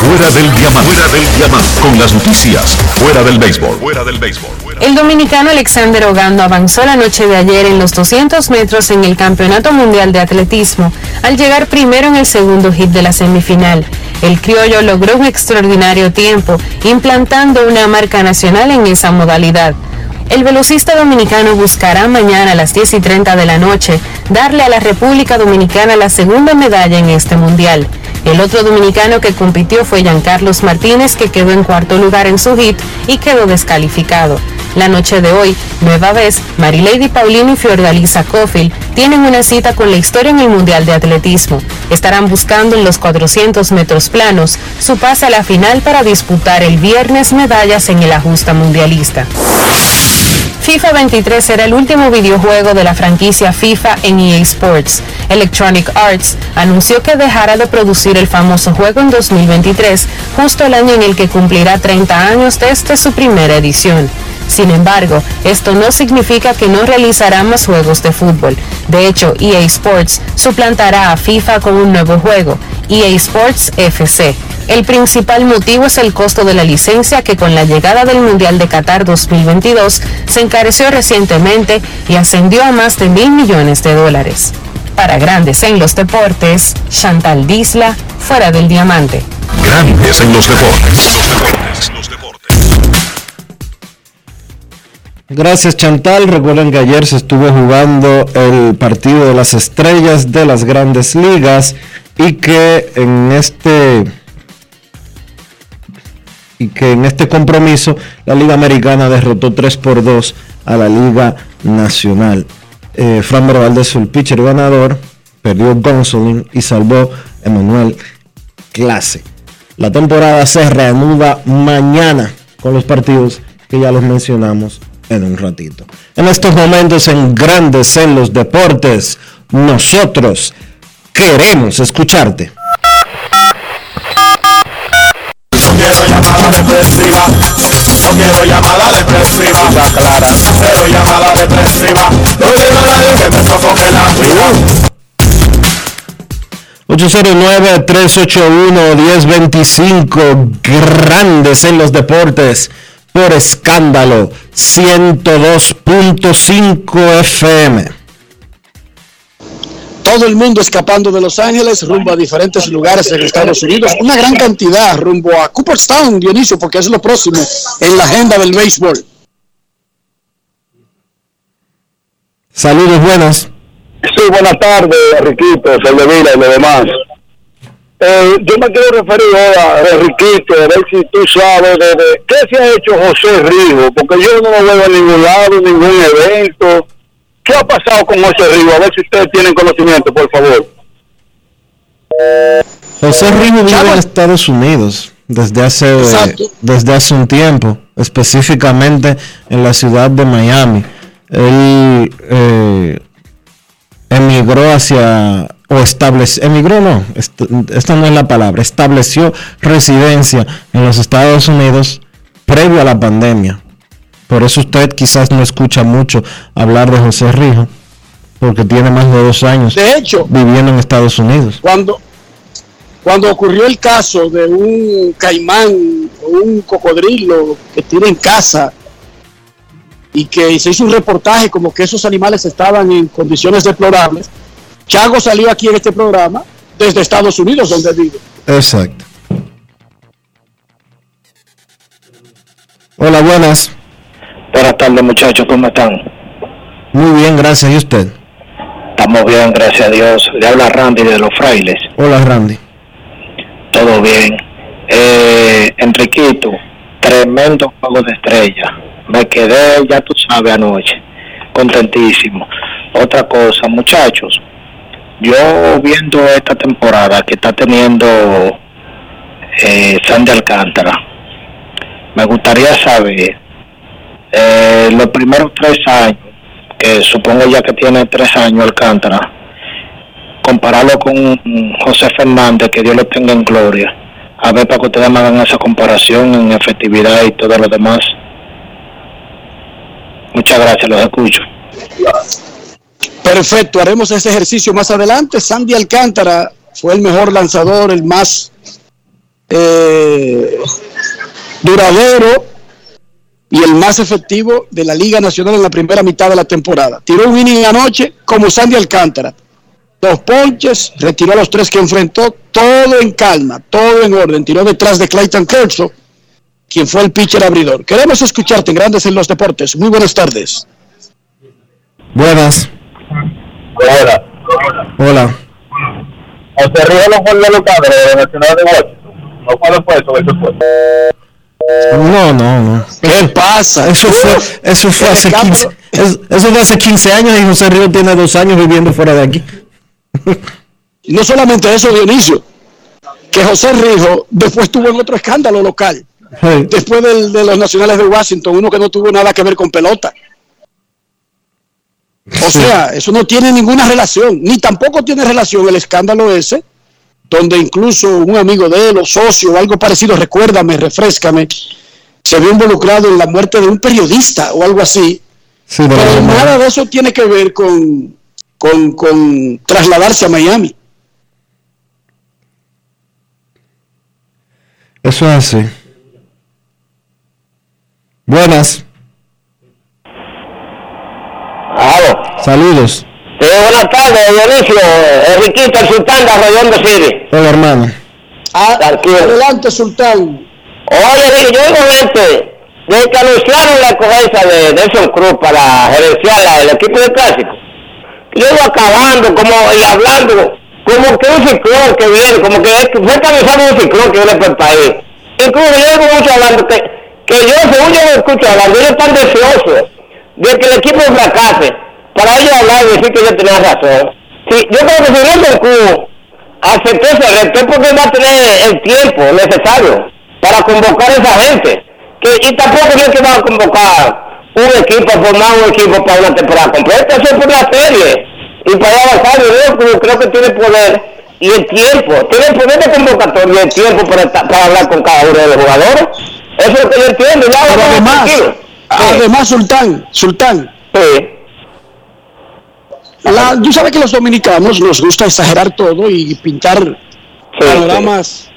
Fuera del diamante. Fuera del diamante. Con las noticias. Fuera del béisbol. Fuera del béisbol. El dominicano Alexander Ogando avanzó la noche de ayer en los 200 metros en el Campeonato Mundial de Atletismo, al llegar primero en el segundo hit de la semifinal. El criollo logró un extraordinario tiempo, implantando una marca nacional en esa modalidad. El velocista dominicano buscará mañana a las 10 y 30 de la noche darle a la República Dominicana la segunda medalla en este mundial. El otro dominicano que compitió fue Giancarlos Martínez, que quedó en cuarto lugar en su hit y quedó descalificado. La noche de hoy, nueva vez, Marilady Paulino y Fiordalisa Cofield tienen una cita con la historia en el Mundial de Atletismo. Estarán buscando en los 400 metros planos su pase a la final para disputar el viernes medallas en el ajusta mundialista. FIFA 23 será el último videojuego de la franquicia FIFA en EA Sports. Electronic Arts anunció que dejará de producir el famoso juego en 2023, justo el año en el que cumplirá 30 años desde su primera edición. Sin embargo, esto no significa que no realizará más juegos de fútbol. De hecho, EA Sports suplantará a FIFA con un nuevo juego, EA Sports FC. El principal motivo es el costo de la licencia que con la llegada del Mundial de Qatar 2022 se encareció recientemente y ascendió a más de mil millones de dólares. Para grandes en los deportes, Chantal Disla, fuera del diamante. Grandes en los deportes. Gracias Chantal. Recuerden que ayer se estuvo jugando el partido de las estrellas de las grandes ligas y que en este y que en este compromiso la Liga Americana derrotó 3 por 2 a la Liga Nacional. Eh, Fran Valdez el pitcher ganador, perdió Gonsolin y salvó Emanuel Clase. La temporada se reanuda mañana con los partidos que ya los mencionamos en un ratito. En estos momentos en Grandes en los Deportes, nosotros queremos escucharte. quiero llamada depresiva. No quiero llamada depresiva. clara. Quiero llamada depresiva. No quiero nadie que me sofoque la vida. 809-381-1025, grandes en los deportes, por escándalo, 102.5 FM. Todo el mundo escapando de Los Ángeles rumbo a diferentes lugares en Estados Unidos. Una gran cantidad rumbo a Cooperstown, Dionisio, porque es lo próximo en la agenda del béisbol. Saludos, buenas. Sí, buenas tardes, Riquito, Vila y lo demás. Eh, yo me quiero referir ahora, eh, Riquito, a ver si tú sabes de, de- qué se ha hecho José Rigo, porque yo no lo veo a ningún lado, ningún evento. ¿Qué ha pasado con José Rigo? A ver si ustedes tienen conocimiento, por favor. José Rigo vive en Estados Unidos desde hace, Exacto. desde hace un tiempo, específicamente en la ciudad de Miami. Él eh, emigró hacia, o estableció, emigró no, est- esta no es la palabra, estableció residencia en los Estados Unidos previo a la pandemia. Por eso usted quizás no escucha mucho hablar de José Rijo, porque tiene más de dos años De hecho, viviendo en Estados Unidos. cuando, cuando ocurrió el caso de un caimán o un cocodrilo que tiene en casa y que se hizo un reportaje como que esos animales estaban en condiciones deplorables, Chago salió aquí en este programa desde Estados Unidos, donde vive. Exacto. Hola, buenas. Buenas tardes, muchachos, ¿cómo están? Muy bien, gracias. ¿Y usted? Estamos bien, gracias a Dios. Le habla Randy de los frailes. Hola, Randy. Todo bien. Eh, Enriquito, tremendo juego de estrella. Me quedé, ya tú sabes, anoche. Contentísimo. Otra cosa, muchachos. Yo viendo esta temporada que está teniendo eh, Sandy Alcántara, me gustaría saber eh, los primeros tres años, que supongo ya que tiene tres años Alcántara, compararlo con José Fernández, que Dios lo tenga en gloria. A ver, para que ustedes me hagan esa comparación en efectividad y todo lo demás. Muchas gracias, los escucho. Perfecto, haremos ese ejercicio más adelante. Sandy Alcántara fue el mejor lanzador, el más eh, duradero y el más efectivo de la Liga Nacional en la primera mitad de la temporada. Tiró un inning anoche como Sandy Alcántara. Dos ponches, retiró a los tres que enfrentó, todo en calma, todo en orden. Tiró detrás de Clayton Kershaw, quien fue el pitcher abridor. Queremos escucharte en Grandes en los Deportes. Muy buenas tardes. Buenas. Hola. Hola. José Río no fue el de los padres de la Nacional de Washington. No fue después, eso fue. No, no, no. ¿Qué pasa? Eso fue, eso fue hace 15, es- eso fue hace 15 años y José Río tiene dos años viviendo fuera de aquí. Y no solamente eso, Dionisio, que José Rijo después tuvo en otro escándalo local, Sí. después del- de los nacionales de Washington, uno que no tuvo nada que ver con pelota. O sea, eso no tiene ninguna relación, ni tampoco tiene relación el escándalo ese, donde incluso un amigo de él o socio o algo parecido, recuérdame, refrescame, se vio involucrado en la muerte de un periodista o algo así. Sí, Pero nada de eso tiene que ver con, con, con trasladarse a Miami. Eso es así. Buenas. Saludos. buenas tardes, Dionisio. Enriquito, el sultán de Arroyón de City. Hola, hermano. Ah. Adelante, Sultán. Oye, yo digo este, desde que anunciaron la escogencia de Nelson Cruz para gerenciar la- el equipo de clásico, yo iba acabando como y hablando como que un ciclón que viene, como que es- fue cabezado un ciclón que viene por el país. Incluso yo digo mucho hablando que, que yo, según yo lo escucho hablando, ellos están deseosos de que el equipo fracase para ellos hablar y decir que ellos tenían razón. Sí, yo creo que si Nelson Cruz aceptó ese reto es porque va a tener el tiempo necesario para convocar a esa gente. Que, y tampoco es que va a convocar un equipo, formar un equipo para una temporada completa, eso es por la serie. Y para avanzar, yo creo, creo que tiene poder y el tiempo, tiene el poder de convocatoria y el tiempo para, para hablar con cada uno de los jugadores. Eso es lo que yo entiendo. Ya vamos además, tranquilos. Además, Sultán, Sultán. La, tú sabes que los dominicanos nos gusta exagerar todo y pintar panoramas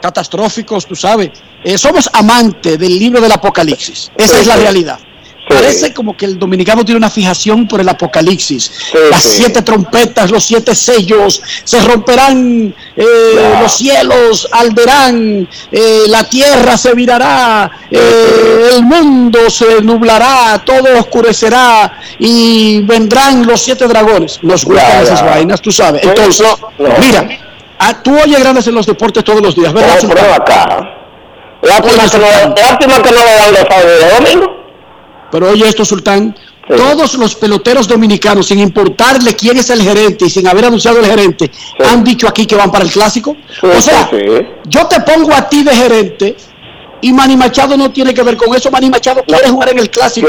catastróficos, tú sabes. Eh, somos amantes del libro del Apocalipsis. Esa es la sí. Parece como que el dominicano tiene una fijación por el Apocalipsis. Las sí. siete trompetas, los siete sellos, se romperán eh, los cielos, alderán, eh, la tierra se virará, eh, el mundo se nublará, todo oscurecerá y vendrán los siete dragones. Nos gustan esas vainas, tú sabes. Entonces, mira, ah, tú oyes grandes en los deportes todos los días, ¿verdad? Lástima que no, lástima que no le dan los sábados de domingo. Pero oye esto, Sultán, todos los peloteros dominicanos, sin importarle quién es el gerente y sin haber anunciado el gerente, han dicho aquí que van para el clásico. o sea, yo te pongo a ti de gerente y Manny Machado no tiene que ver con eso. Manny Machado quiere jugar en el clásico.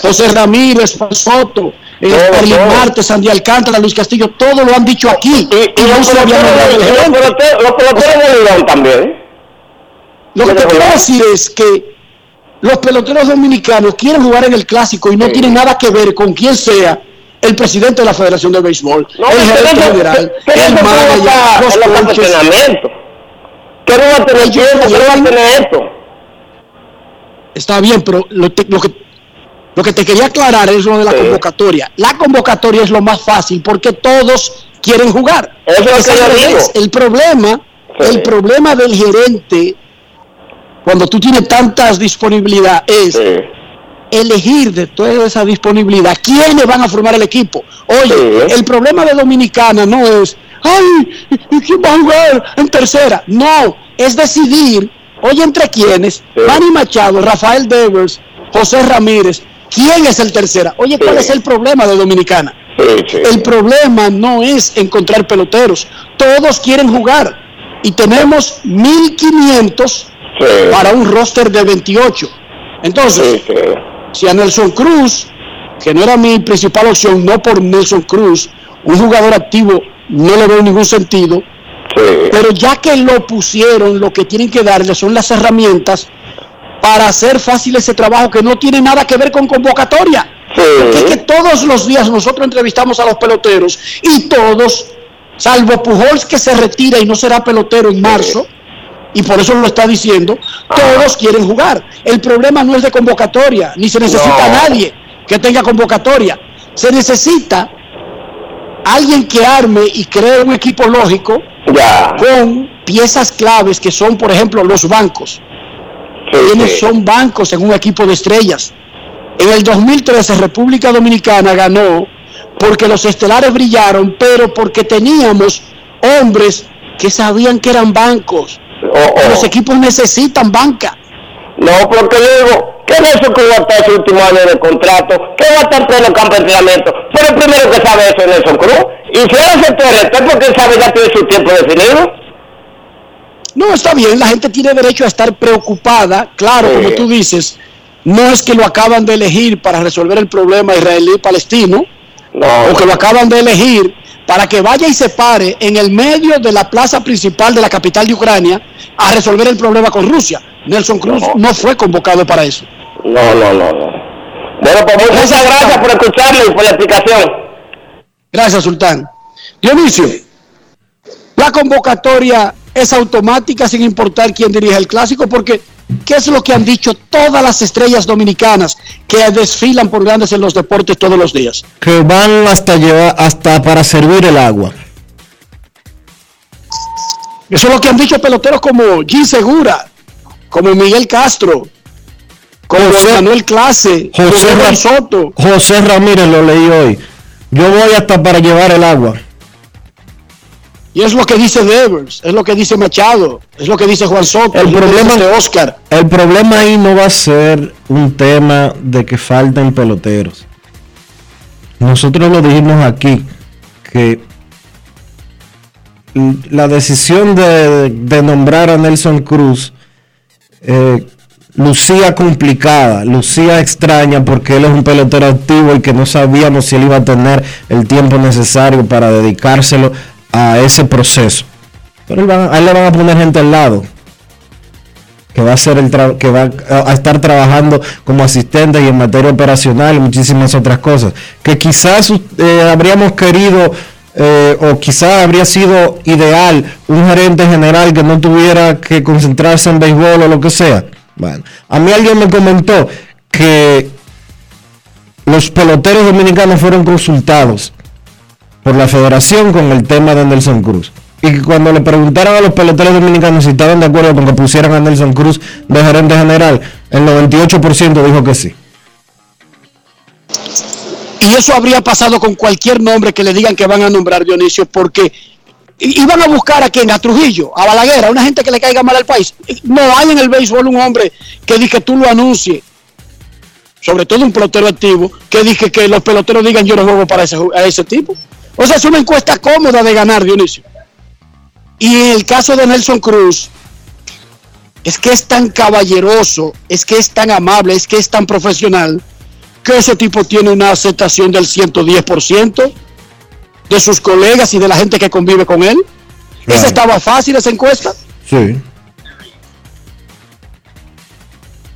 José Ramírez, Soto, Todo, todo. Marte, Sandy Alcántara, Luis Castillo, todos lo han dicho aquí. Y, Y no los se había nombrado el peloteros, los gerente. peloteros, los peloteros de León también. Lo que te quiero decir es que los peloteros dominicanos quieren jugar en el clásico y no tienen nada que ver con quién sea el presidente de la Federación de Béisbol, No, el gerente general, el manager, está los coaches. Que no va a tener tiempo, no va a tener esto. Está bien, pero lo, te- lo que lo que te quería aclarar es lo de la convocatoria. La convocatoria es lo más fácil porque todos quieren jugar. Eso es lo que yo digo. El problema, el problema del gerente cuando tú tienes tantas disponibilidad es elegir de toda esa disponibilidad quiénes van a formar el equipo. Oye, el problema de Dominicana no es, ay, ¿y quién va a jugar en tercera? No, es decidir, oye, entre quiénes, Manny Machado, Rafael Devers, José Ramírez, ¿quién es el tercera? Oye, ¿cuál es el problema de Dominicana? El problema no es encontrar peloteros, todos quieren jugar y tenemos 1500 para un roster de 28. Entonces, si a Nelson Cruz, que no era mi principal opción, no por Nelson Cruz, un jugador activo, no le veo ningún sentido. Pero ya que lo pusieron, lo que tienen que darle son las herramientas para hacer fácil ese trabajo que no tiene nada que ver con convocatoria. Porque es que todos los días nosotros entrevistamos a los peloteros y todos, salvo Pujols que se retira y no será pelotero en marzo, y por eso lo está diciendo, todos quieren jugar. El problema no es de convocatoria, ni se necesita No. nadie que tenga convocatoria. Se necesita alguien que arme y cree un equipo lógico con piezas claves que son, por ejemplo, los bancos. ¿Quiénes son bancos en un equipo de estrellas? En el 2013 República Dominicana ganó porque los estelares brillaron, pero porque teníamos hombres que sabían que eran bancos. Los equipos necesitan banca. No, porque digo, ¿qué es eso que va a estar ese último año de contrato? ¿Qué va a estar en pleno campo de entrenamiento? Pero el primero que sabe eso es Nelson Cruz. Y si el reto es porque él sabe ya tiene su tiempo definido. No, está bien, la gente tiene derecho a estar preocupada, claro, como tú dices, no es que lo acaban de elegir para resolver el problema israelí-palestino, Porque lo acaban de elegir para que vaya y se pare en el medio de la plaza principal de la capital de Ucrania a resolver el problema con Rusia. Nelson Cruz no, fue convocado para eso. No, no, no, no. Bueno, pues muchas gracias por escucharme y por la explicación. Gracias, Sultán. Dionisio, la convocatoria es automática sin importar quién dirige el clásico, porque ¿qué es lo que han dicho todas las estrellas dominicanas que desfilan por grandes en los deportes todos los días? Que van hasta llevar, hasta para servir el agua. Eso es lo que han dicho peloteros como Gin Segura, como Miguel Castro, como Manuel Clase, José, José Soto. José Ramírez lo leí hoy. Yo voy hasta para llevar el agua. Y es lo que dice Devers, es lo que dice Machado, es lo que dice Juan Soto, el problema de Oscar. El problema ahí no va a ser un tema de que falten peloteros. Nosotros lo dijimos aquí, que la decisión de, de nombrar a Nelson Cruz eh, lucía complicada, lucía extraña porque él es un pelotero activo y que no sabíamos si él iba a tener el tiempo necesario para dedicárselo a ese proceso. Pero va, a le van a poner gente al lado que va a ser el que va a estar trabajando como asistente y en materia operacional y muchísimas otras cosas que quizás eh, habríamos querido eh, o quizás habría sido ideal un gerente general que no tuviera que concentrarse en béisbol o lo que sea. Bueno, a mí alguien me comentó que los peloteros dominicanos fueron consultados por la federación con el tema de Nelson Cruz. Y cuando le preguntaron a los peloteros dominicanos si estaban de acuerdo con que pusieran a Nelson Cruz de gerente general, el 98% dijo que sí. Y eso habría pasado con cualquier nombre que le digan que van a nombrar Dionisio, porque iban a buscar a quien, a Trujillo, a Balaguer, a una gente que le caiga mal al país. No hay en el béisbol un hombre que diga que tú lo anuncies, sobre todo un pelotero activo, que dije que los peloteros digan yo no juego para ese, a ese tipo. O sea, es una encuesta cómoda de ganar, Dionisio. Y en el caso de Nelson Cruz, es que es tan caballeroso, es que es tan amable, es que es tan profesional, que ese tipo tiene una aceptación del 110% de sus colegas y de la gente que convive con él. ¿Esa estaba fácil, esa encuesta? Sí.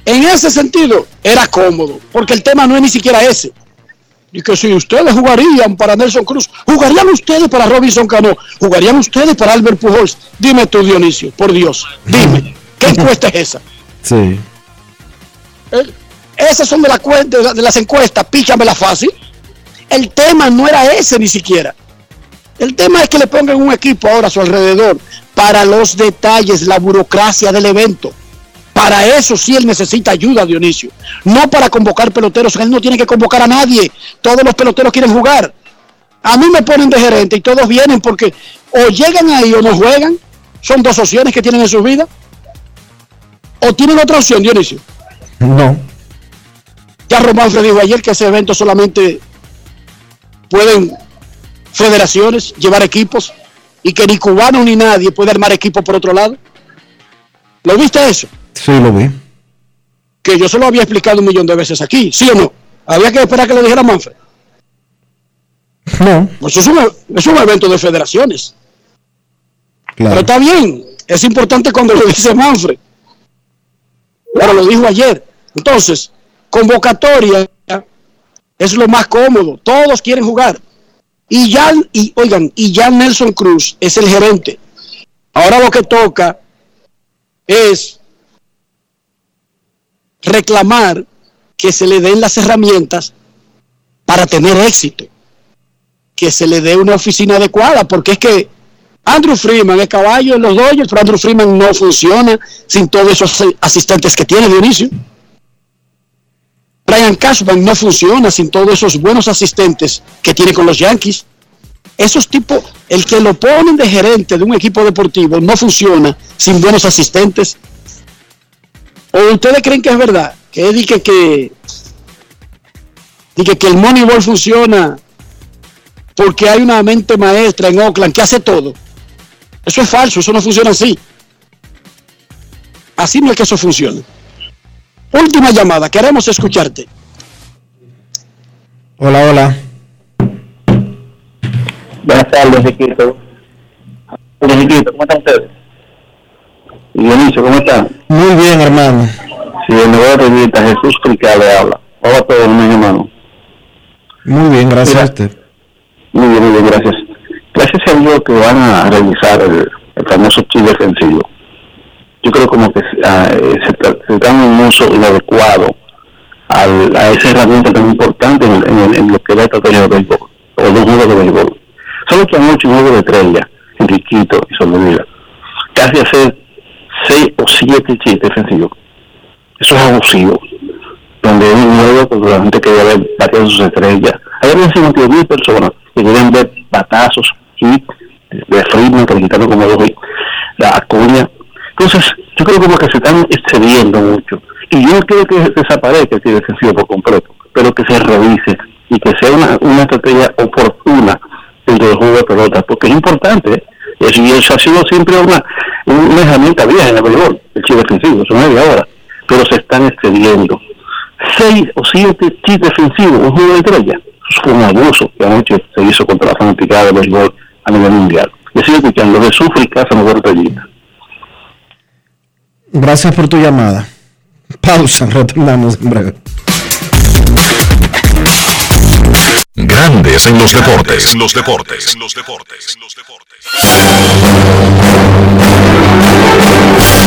En ese sentido, era cómodo, porque el tema no es ni siquiera ese. Y que si ustedes jugarían para Nelson Cruz, ¿jugarían ustedes para Robinson Cano? ¿Jugarían ustedes para Albert Pujols? Dime tú, Dionisio, por Dios, dime, ¿qué encuesta es esa? Sí. Eh, esas son de, la, de, de las encuestas, píchamela fácil. El tema no era ese ni siquiera. El tema es que le pongan un equipo ahora a su alrededor para los detalles, la burocracia del evento. Para eso sí él necesita ayuda, Dionisio. No para convocar peloteros. Él no tiene que convocar a nadie. Todos los peloteros quieren jugar. A mí me ponen de gerente y todos vienen porque o llegan ahí o no juegan. Son dos opciones que tienen en su vida. ¿O tienen otra opción, Dionisio? No. Ya Román dijo ayer que ese evento solamente pueden federaciones llevar equipos y que ni cubano ni nadie puede armar equipo por otro lado. ¿Lo viste eso? Sí, lo vi. Que yo se lo había explicado un millón de veces aquí, ¿sí o no? Había que esperar que lo dijera Manfred. No. Pues es un, es un evento de federaciones. Claro. Pero está bien, es importante cuando lo dice Manfred. Pero lo dijo ayer. Entonces, convocatoria es lo más cómodo. Todos quieren jugar. Y ya, y oigan, y ya Nelson Cruz es el gerente. Ahora lo que toca es reclamar que se le den las herramientas para tener éxito. Que se le dé una oficina adecuada, porque es que Andrew Freeman es caballo en los Dodgers, pero Andrew Freeman no funciona sin todos esos asistentes que tiene de inicio. Brian Cashman no funciona sin todos esos buenos asistentes que tiene con los Yankees. Esos tipos, el que lo ponen de gerente de un equipo deportivo no funciona sin buenos asistentes. ¿O ustedes creen que es verdad? Que dice que, dice que el Moneyball funciona porque hay una mente maestra en Oakland que hace todo. Eso es falso, eso no funciona así. Así no es que eso funcione. Última llamada, queremos escucharte. Hola, hola. Buenas tardes, Riquito. Riquito, ¿cómo están ustedes? Dionisio, ¿cómo están? Muy bien, hermano. Sí, el nuevo revista Jesús Crica le habla. Hola a todos, mi hermano. Muy bien, gracias Mira. a usted. Muy bien, muy bien, gracias. Gracias a Dios que van a revisar el, el famoso chip defensivo. Yo creo como que eh, se, se da un uso inadecuado al, a esa herramienta tan importante en, en, el- en lo que va a estrategia de béisbol, o de un juego de béisbol. Solo que anoche un juego de estrella, Enriquito y Soldevila, casi hacer seis o siete chips defensivos. Eso es abusivo. Donde un juego donde la gente quería ver batear sus estrellas. Hay habían 52 mil personas que querían ver batazos, hits, de Friedman, que le quitaron como dos hits, la Acuña. Entonces, yo creo como que se están excediendo mucho. Y yo no quiero que desaparezca el defensivo por completo, pero que se revise y que sea una, una estrategia oportuna dentro del juego de pelota, porque es importante. Eso, y eso ha sido siempre una, una herramienta vieja en el béisbol, el chip defensivo, eso no es de ahora, pero se están excediendo. Seis o siete chips defensivos, un juego de estrella, eso fue un abuso que anoche se hizo contra la fanaticada del béisbol a nivel mundial. Y sigo escuchando, de sufre y casa no estrellita. Gracias por tu llamada. Pausa, retornamos en breve. Grandes en los deportes. En los deportes. En los deportes.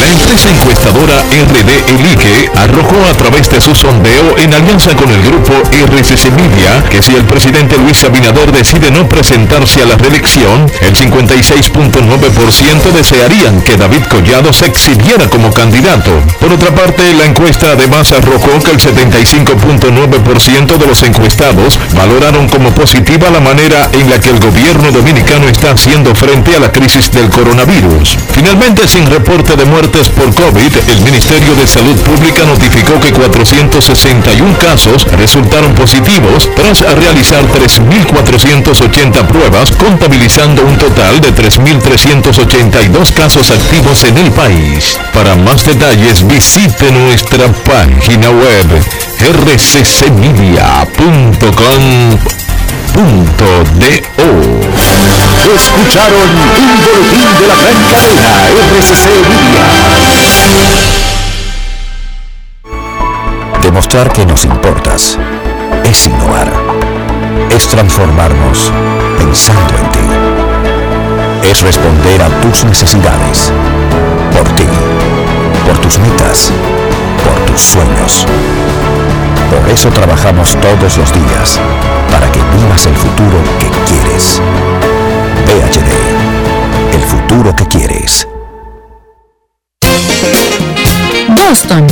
La empresa encuestadora RD Elige arrojó a través de su sondeo en alianza con el grupo RCC Media que si el presidente Luis Abinader decide no presentarse a la reelección, el 56.9% desearían que David Collado se exhibiera como candidato. Por otra parte, la encuesta además arrojó que el 75.9% de los encuestados valoraron como positiva la manera en la que el gobierno dominicano está haciendo frente a la crisis del coronavirus. Finalmente, sin reporte de por COVID, el Ministerio de Salud Pública notificó que 461 casos resultaron positivos tras realizar 3.480 pruebas, contabilizando un total de 3.382 casos activos en el país. Para más detalles, visite nuestra página web rccmedia.com.do. Escucharon un boletín de la gran cadena RCC Media. Demostrar que nos importas es innovar. Es transformarnos pensando en ti. Es responder a tus necesidades. Por ti. Por tus metas. Por tus sueños. Por eso trabajamos todos los días. Para que vivas el futuro que quieres. PHD. El futuro que quieres. Boston,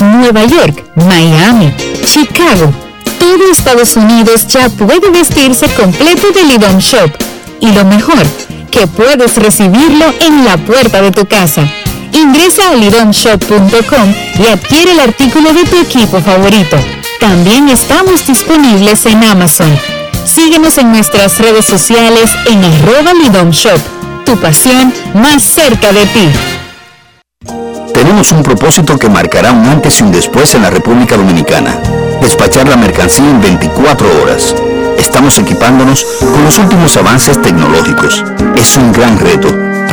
Nueva York, Miami, Chicago. Todo Estados Unidos ya puede vestirse completo de Lidom Shop. Y lo mejor, que puedes recibirlo en la puerta de tu casa. Ingresa a lidomshop.com y adquiere el artículo de tu equipo favorito. También estamos disponibles en Amazon. Síguenos en nuestras redes sociales en arroba Lidom Shop. Tu pasión más cerca de ti. Tenemos un propósito que marcará un antes y un después en la República Dominicana. Despachar la mercancía en 24 horas. Estamos equipándonos con los últimos avances tecnológicos. Es un gran reto,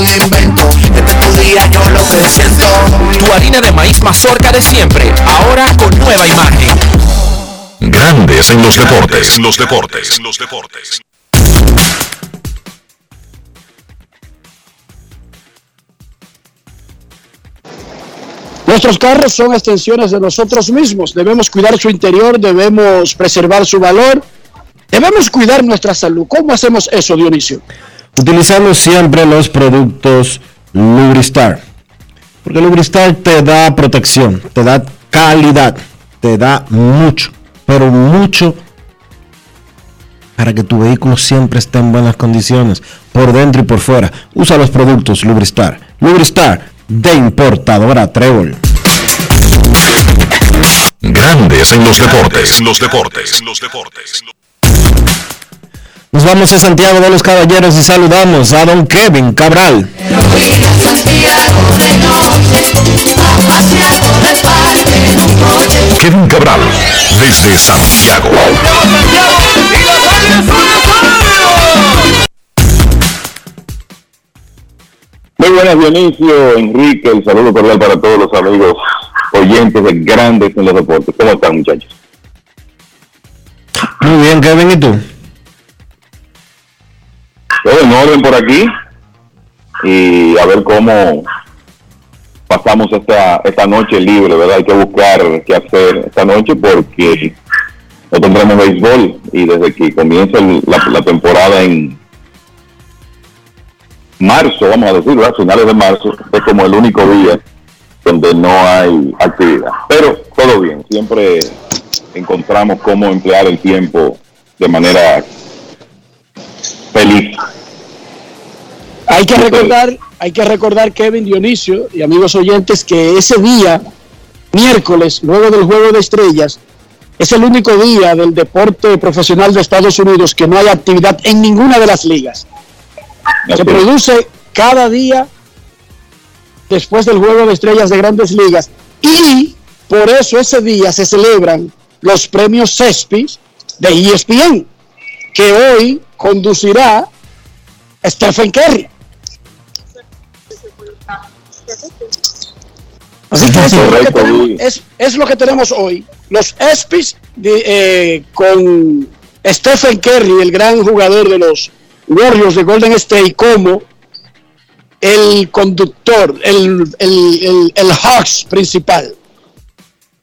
algún invento. Este es tu día, yo lo que siento. Tu harina de maíz mazorca de siempre, ahora con nueva imagen. Grandes en los deportes. En los deportes. En los deportes. Nuestros carros son extensiones de nosotros mismos. Debemos cuidar su interior, debemos preservar su valor, debemos cuidar nuestra salud. ¿Cómo hacemos eso, Dionisio? Utilizando siempre los productos Lubristar. Porque Lubristar te da protección, te da calidad, te da mucho, pero mucho para que tu vehículo siempre esté en buenas condiciones, por dentro y por fuera. Usa los productos Lubristar. Lubristar de importadora Trébol. Grandes en los deportes. En los deportes. En los deportes. Nos vamos a Santiago de los Caballeros y saludamos a don Kevin Cabral. Kevin Cabral, desde Santiago. Muy buenas, Dionisio, Enrique, el saludo cordial para todos los amigos oyentes de Grandes en los Deportes. ¿Cómo están, muchachos? Muy bien, Kevin, ¿y tú? Todo en orden por aquí y a ver cómo pasamos esta, esta noche libre, ¿verdad? Hay que buscar qué hacer esta noche porque no tendremos béisbol y desde que comienza la, temporada en marzo, vamos a decirlo, a finales de marzo, es como el único día donde no hay actividad. Pero todo bien, siempre encontramos cómo emplear el tiempo de manera feliz. Hay que recordar, hay que recordar, Kevin Dionisio y amigos oyentes, que ese día, miércoles, luego del Juego de Estrellas, es el único día del deporte profesional de Estados Unidos que no hay actividad en ninguna de las ligas. Se produce cada día después del Juego de Estrellas de Grandes Ligas y por eso ese día se celebran los premios CESPIS de ESPN, que hoy conducirá Stephen Curry. Así que eso es, lo que tenemos, es, es lo que tenemos hoy. Los ESPYs de, eh, con Stephen Curry, el gran jugador de los Warriors de Golden State, como el conductor, el, el, el, el Hawks principal.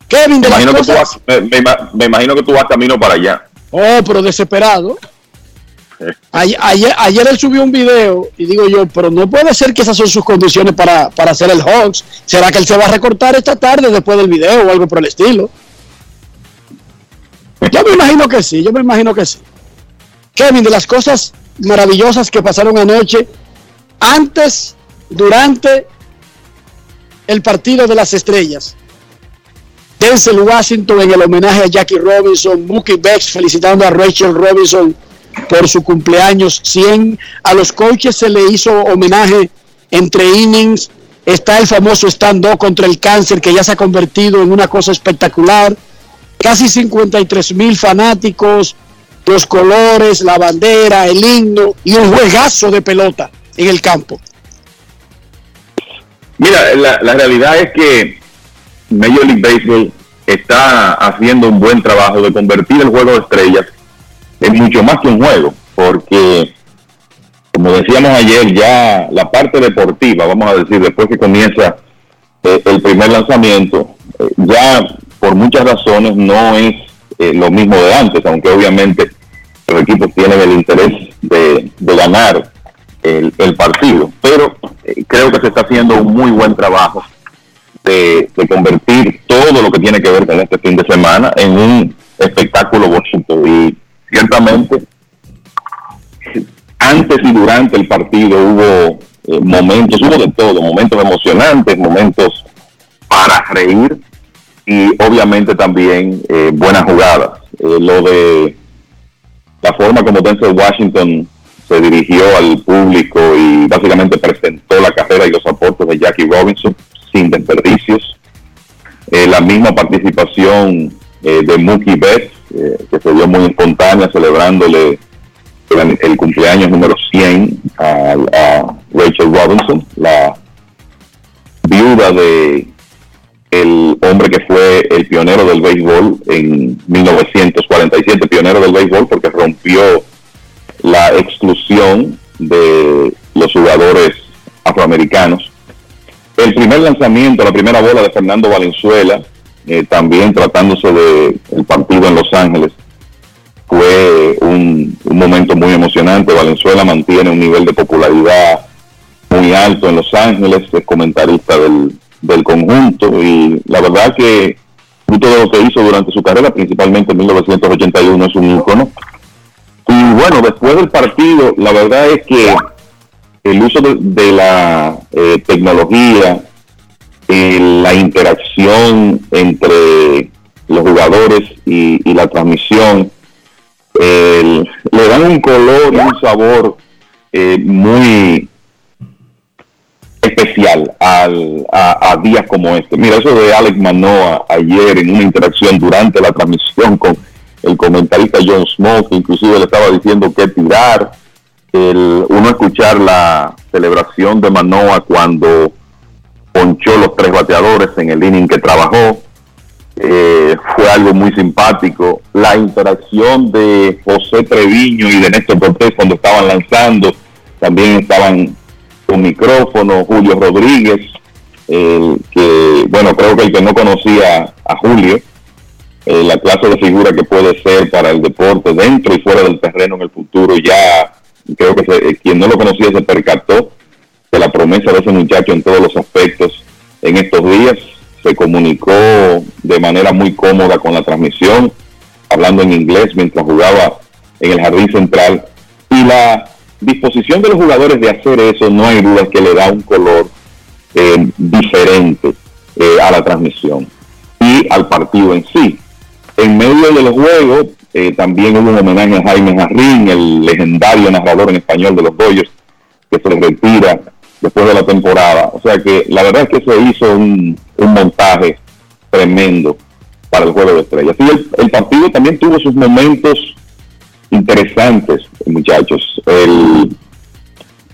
Kevin de Me las imagino, que tú cosas. vas, me, me imagino que tú vas camino para allá. Oh, pero desesperado. Ayer, ayer, él subió un video y digo yo, pero no puede ser que esas son sus condiciones para, para hacer el Hawks. ¿Será que él se va a recortar esta tarde después del video o algo por el estilo? Yo me imagino que sí, yo me imagino que sí. Kevin, de las cosas maravillosas que pasaron anoche, antes, durante el partido de las estrellas. Denzel Washington en el homenaje a Jackie Robinson, Mookie Becks felicitando a Rachel Robinson por su cumpleaños 100. A los coaches se le hizo homenaje entre innings. Está el famoso stand-up contra el cáncer que ya se ha convertido en una cosa espectacular. Casi 53 mil fanáticos, los colores, la bandera, el himno y un juegazo de pelota en el campo. Mira, la, la realidad es que Major League Baseball está haciendo un buen trabajo de convertir el juego de estrellas en mucho más que un juego, porque como decíamos ayer, ya la parte deportiva, vamos a decir, después que comienza eh, el primer lanzamiento, eh, ya por muchas razones no es eh, lo mismo de antes, aunque obviamente los equipos tienen el interés de, ganar el, partido, pero creo que se está haciendo un muy buen trabajo de, de convertir todo lo que tiene que ver con este fin de semana en un espectáculo bonito y ciertamente antes y durante el partido hubo eh, momentos, hubo de todo, momentos emocionantes, momentos para reír y obviamente también eh, buenas jugadas. Eh, lo de la forma como Denzel Washington se dirigió al público y básicamente presentó la carrera y los aportes de Jackie Robinson sin desperdicios. La misma participación de Mookie Betts, eh, que se dio muy espontánea celebrándole el, cumpleaños número 100 a, a Rachel Robinson, la viuda de el hombre que fue el pionero del béisbol en 1947, pionero del béisbol porque rompió la exclusión de los jugadores afroamericanos. El primer lanzamiento, la primera bola de Fernando Valenzuela, eh, también tratándose de el partido en Los Ángeles, fue un, un momento muy emocionante. Valenzuela mantiene un nivel de popularidad muy alto en Los Ángeles, es comentarista del, del conjunto y la verdad que fruto de lo que hizo durante su carrera, principalmente en 1981, es un ícono. Y bueno, después del partido, la verdad es que el uso de, de la eh, tecnología, eh, la interacción entre los jugadores y, y la transmisión, el- le dan un color y un sabor eh, muy especial al, a, a días como este. Mira, eso de Alex Manoa ayer en una interacción durante la transmisión con el comentarista John Smoke, inclusive le estaba diciendo que tirar, el, uno escuchar la celebración de Manoa cuando ponchó los tres bateadores en el inning que trabajó, eh, fue algo muy simpático. La interacción de José Treviño y de Néstor Cortés cuando estaban lanzando, también estaban con micrófono, Julio Rodríguez, el que, bueno, creo que el que no conocía a Julio, eh, la clase de figura que puede ser para el deporte dentro y fuera del terreno en el futuro, ya creo que eh, quien no lo conocía se percató de la promesa de ese muchacho en todos los aspectos en estos días. Se comunicó de manera muy cómoda con la transmisión, hablando en inglés mientras jugaba en el jardín central. Y la disposición de los jugadores de hacer eso, no hay duda que le da un color eh, diferente eh, a la transmisión y al partido en sí. En medio del juego eh, también hubo un homenaje a Jaime Jarrín, el legendario narrador en español de los Dodgers, que se retira después de la temporada. O sea que la verdad es que se hizo un, un montaje tremendo para el juego de estrellas. Y el, el partido también tuvo sus momentos interesantes, muchachos. El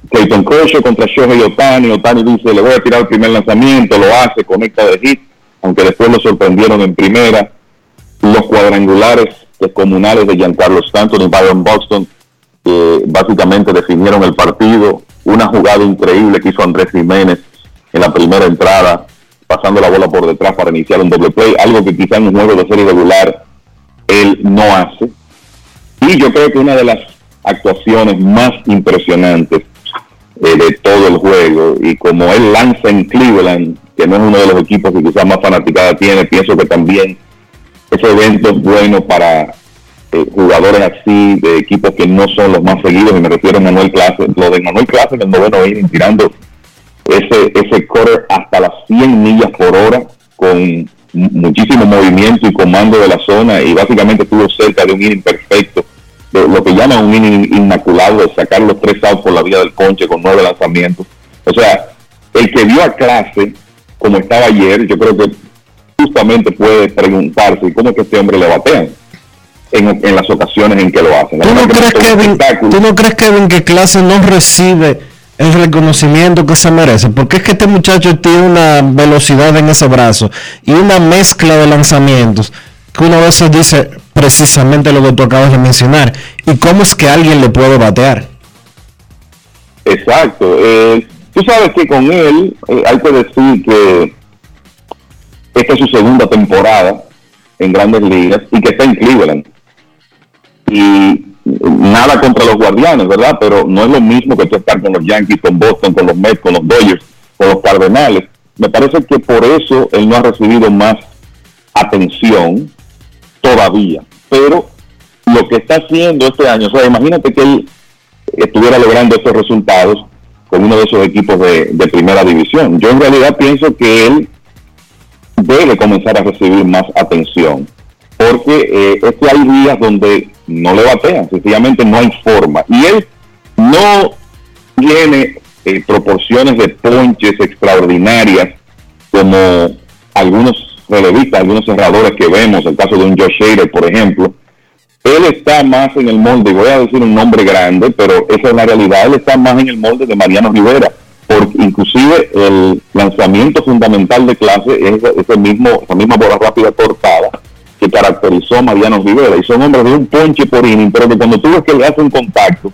Clayton Kershaw contra Shohei Otani, Otani dice, le voy a tirar el primer lanzamiento, lo hace, conecta de hit, aunque después lo sorprendieron en primera. Los cuadrangulares comunales de Giancarlo Stanton y Byron Buxton, que básicamente definieron el partido. Una jugada increíble que hizo Andrés Jiménez en la primera entrada, pasando la bola por detrás para iniciar un doble play, algo que quizá en un juego de serie regular él no hace. Y yo creo que una de las actuaciones más impresionantes eh, de todo el juego, y como él lanza en Cleveland, que no es uno de los equipos que quizás más fanaticada tiene, pienso que también ese evento es bueno para eh, jugadores así, de equipos que no son los más seguidos, y me refiero a Manuel Clase, lo de Manuel Clase en el noveno inning, tirando ese, ese quarter hasta las 100 millas por hora, con muchísimo movimiento y comando de la zona, y básicamente estuvo cerca de un inning perfecto, de lo que llaman un inning inmaculado, de sacar los tres outs por la vía del ponche con nueve lanzamientos. O sea, el que vio a clase, como estaba ayer, yo creo que justamente puede preguntarse cómo que este hombre le batean en, en las ocasiones en que lo hacen. ¿Tú no, crees, Kevin. ¿Tú no crees, Kevin, que clase no recibe el reconocimiento que se merece? Porque es que este muchacho tiene una velocidad en ese brazo y una mezcla de lanzamientos que uno a veces dice precisamente lo que tú acabas de mencionar. ¿Y cómo es que alguien le puede batear? Exacto. Eh, tú sabes que con él eh, hay que decir que esta es su segunda temporada en grandes ligas y que está en Cleveland. Y nada contra los guardianes, ¿verdad? Pero no es lo mismo que tú estar con los Yankees, con Boston, con los Mets, con los Dodgers, con los Cardenales. Me parece que por eso él no ha recibido más atención todavía. Pero lo que está haciendo este año, o sea, imagínate que él estuviera logrando estos resultados con uno de esos equipos de, primera división. Yo en realidad pienso que él debe comenzar a recibir más atención, porque eh, es que hay días donde no le batean, sencillamente no hay forma. Y él no tiene eh, proporciones de ponches extraordinarias como algunos relevistas, algunos cerradores que vemos, el caso de un Josh Hader, por ejemplo, él está más en el molde, voy a decir un nombre grande, pero esa es la realidad, él está más en el molde de Mariano Rivera, porque inclusive el lanzamiento fundamental de clase es ese mismo, esa misma bola rápida cortada que caracterizó a Mariano Rivera, y son hombres de un ponche por inning, pero que cuando tú ves que le hacen contacto,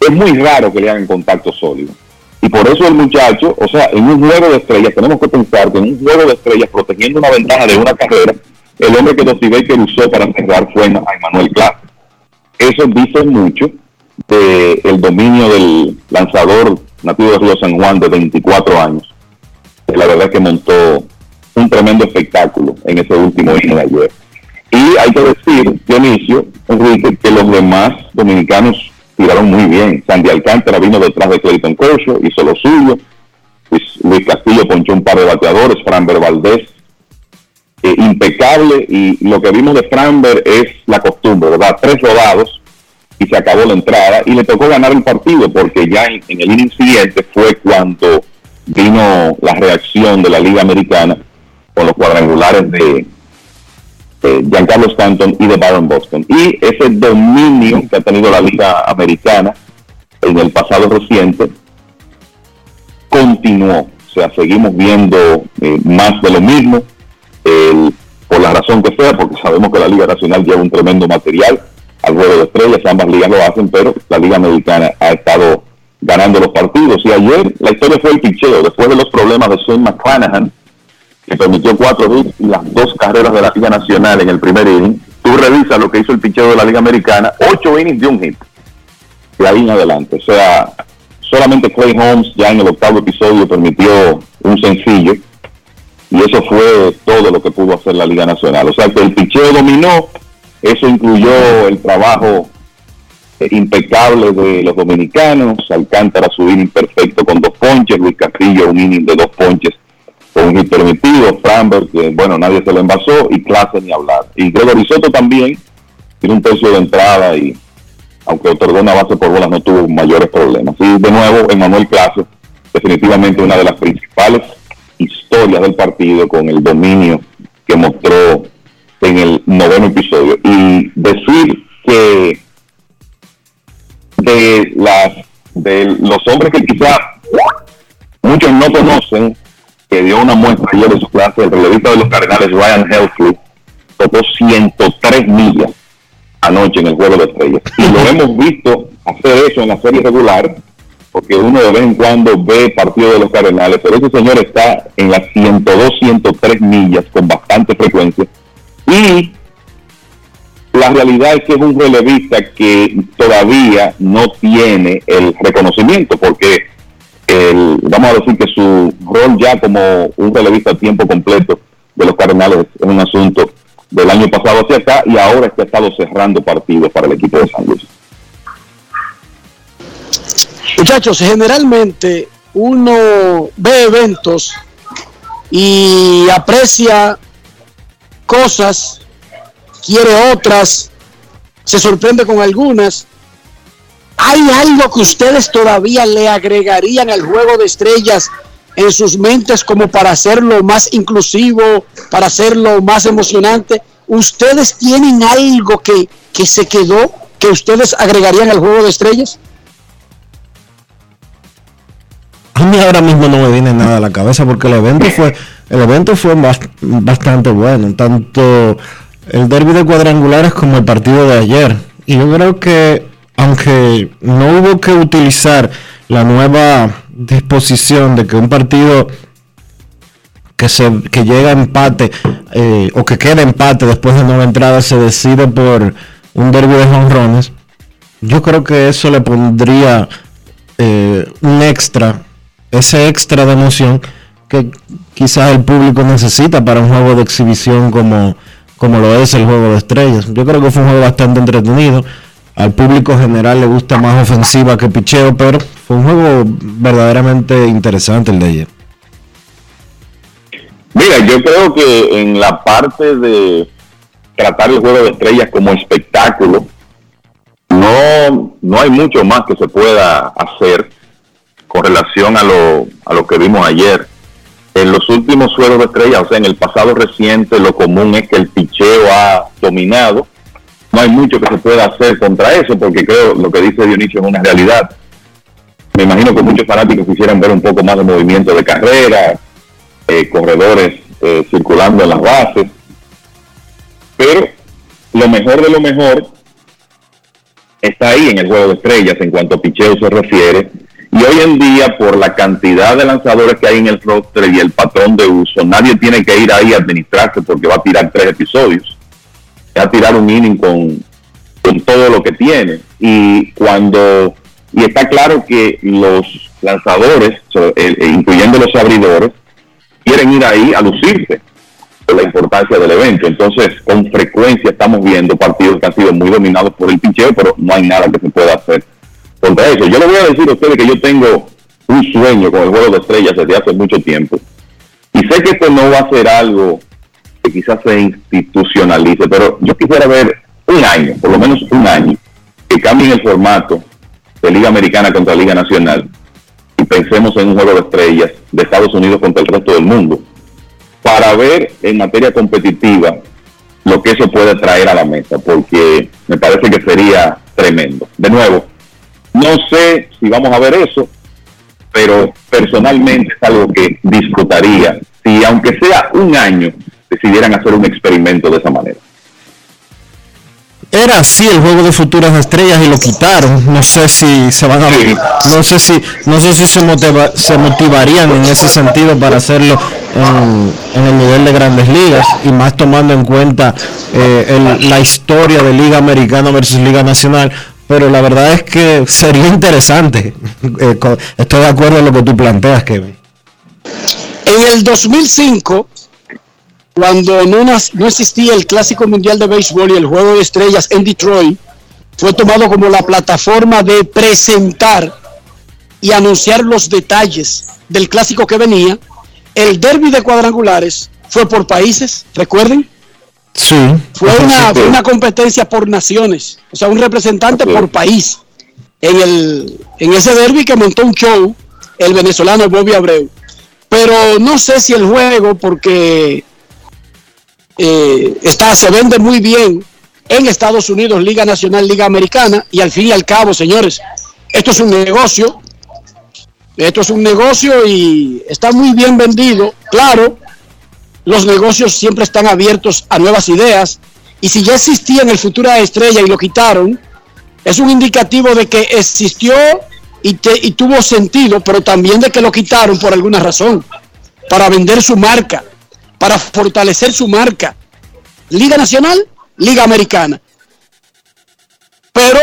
es muy raro que le hagan contacto sólido. Y por eso el muchacho, o sea, en un juego de estrellas, tenemos que pensar que en un juego de estrellas, protegiendo una ventaja de una carrera, el hombre que Dusty Baker usó para cerrar fue a Manuel Clase. Eso dice mucho del dominio del lanzador nativo de Río San Juan de 24 años. La verdad es que montó un tremendo espectáculo en ese último inning de ayer. Y hay que decir, Dionisio, Enrique, que los demás dominicanos tiraron muy bien. Sandy Alcántara vino detrás de Clayton Kershaw, hizo lo suyo. Luis, Castillo ponchó un par de bateadores, Franber Valdés, impecable. Y lo que vimos de Franber es la costumbre, ¿verdad? Tres rodados y se acabó la entrada. Y le tocó ganar el partido porque ya en, en el inning siguiente fue cuando vino la reacción de la Liga Americana con los cuadrangulares de Giancarlo Stanton y de Baron Boston. Y ese dominio que ha tenido la Liga Americana en el pasado reciente continuó. O sea, seguimos viendo eh, más de lo mismo, por la razón que sea, porque sabemos que la Liga Nacional lleva un tremendo material al juego de estrellas, ambas ligas lo hacen, pero la Liga Americana ha estado ganando los partidos. Y ayer la historia fue el picheo, después de los problemas de Shane McClanahan, que permitió cuatro hits y las dos carreras de la Liga Nacional en el primer inning. Tú revisas lo que hizo el picheo de la Liga Americana, ocho innings de un hit. De ahí en adelante. O sea, solamente Clay Holmes ya en el octavo episodio permitió un sencillo. Y eso fue todo lo que pudo hacer la Liga Nacional. O sea que el picheo dominó. Eso incluyó el trabajo eh, impecable de los dominicanos. Alcántara su inning perfecto con dos ponches. Luis Castillo un inning de dos ponches con un permitido, Framberg, que bueno, nadie se lo envasó, y clase ni hablar. Y Gregory Soto también tiene un tercio de entrada y aunque otorgó una base por bolas no tuvo mayores problemas. Y de nuevo, Emanuel Clase, definitivamente una de las principales historias del partido con el dominio que mostró en el noveno episodio. Y decir que de las de los hombres que quizás muchos no conocen dio una muestra ayer de su clase, el relevista de los Cardenales, Ryan Helsley, tocó 103 millas anoche en el juego de estrellas. Y lo hemos visto hacer eso en la serie regular, porque uno de vez en cuando ve partido de los Cardenales, pero ese señor está en las 102, 103 millas con bastante frecuencia. Y la realidad es que es un relevista que todavía no tiene el reconocimiento, porque el, vamos a decir que su rol ya como un relevista a tiempo completo de los Cardenales es un asunto del año pasado hacia acá y ahora es que ha estado cerrando partidos para el equipo de San Luis. Muchachos, generalmente uno ve eventos y aprecia cosas, quiere otras, se sorprende con algunas ¿Hay algo que ustedes todavía le agregarían al juego de estrellas en sus mentes como para hacerlo más inclusivo, para hacerlo más emocionante? ¿Ustedes tienen algo que, que se quedó que ustedes agregarían al juego de estrellas? A mí ahora mismo no me viene nada a la cabeza porque el evento fue el evento fue bastante bueno, tanto el derby de cuadrangulares como el partido de ayer. Y yo creo que aunque no hubo que utilizar la nueva disposición de que un partido que, se, que llega a empate eh, o que queda empate después de nueva entrada se decide por un derby de jonrones, yo creo que eso le pondría eh, un extra, ese extra de emoción que quizás el público necesita para un juego de exhibición como, como lo es el juego de estrellas. Yo creo que fue un juego bastante entretenido al público general le gusta más ofensiva que picheo, pero fue un juego verdaderamente interesante el de ayer. Mira, yo creo que en la parte de tratar el juego de estrellas como espectáculo, no, no hay mucho más que se pueda hacer con relación a lo, a lo que vimos ayer. En los últimos juegos de estrellas, o sea, en el pasado reciente, lo común es que el picheo ha dominado no hay mucho que se pueda hacer contra eso, porque creo lo que dice Dionisio es una realidad. Me imagino que muchos fanáticos quisieran ver un poco más de movimiento de carrera, eh, corredores eh, circulando en las bases, pero lo mejor de lo mejor está ahí en el juego de estrellas en cuanto a picheo se refiere, Y hoy en día, por la cantidad de lanzadores que hay en el roster y el patrón de uso, nadie tiene que ir ahí a administrarse porque va a tirar tres episodios. A tirar un inning con, con todo lo que tiene. Y cuando y está claro que los lanzadores, eh, incluyendo los abridores, quieren ir ahí a lucirse por la importancia del evento. Entonces, con frecuencia estamos viendo partidos que han sido muy dominados por el pincheo, pero no hay nada que se pueda hacer contra eso. Yo le voy a decir a ustedes que yo tengo un sueño con el juego de estrellas desde hace mucho tiempo. Y sé que esto no va a ser algo que quizás se institucionalice, pero yo quisiera ver un año, por lo menos un año, que cambien el formato de Liga Americana contra Liga Nacional y pensemos en un juego de estrellas de Estados Unidos contra el resto del mundo, para ver en materia competitiva lo que eso puede traer a la mesa, porque me parece que sería tremendo. De nuevo, no sé si vamos a ver eso, pero personalmente es algo que disfrutaría si, aunque sea un año, decidieran hacer un experimento de esa manera. Era así el juego de futuras estrellas y lo quitaron. No sé si se van a no sé si no sé si se, motiva- se motivarían en ese sentido para hacerlo en, en el nivel de Grandes Ligas y más tomando en cuenta eh, el- la historia de Liga Americana versus Liga Nacional. Pero la verdad es que sería interesante. Eh, estoy de acuerdo en lo que tú planteas, Kevin. En el 2005, cuando no, no existía el Clásico Mundial de Béisbol y el Juego de Estrellas en Detroit, fue tomado como la plataforma de presentar y anunciar los detalles del clásico que venía. El derby de cuadrangulares fue por países, recuerden, Sí. fue una, fue una competencia por naciones, o sea, un representante por país. En, el, en ese derby que montó un show el venezolano Bobby Abreu. Pero no sé si el juego, porque eh, está, se vende muy bien en Estados Unidos, Liga Nacional, Liga Americana, y al fin y al cabo, señores, esto es un negocio, esto es un negocio y está muy bien vendido, claro, los negocios siempre están abiertos a nuevas ideas, y si ya existía en el Futura Estrella y lo quitaron, es un indicativo de que existió y, te- y tuvo sentido, pero también de que lo quitaron por alguna razón, para vender su marca, para fortalecer su marca. Liga Nacional, Liga Americana. Pero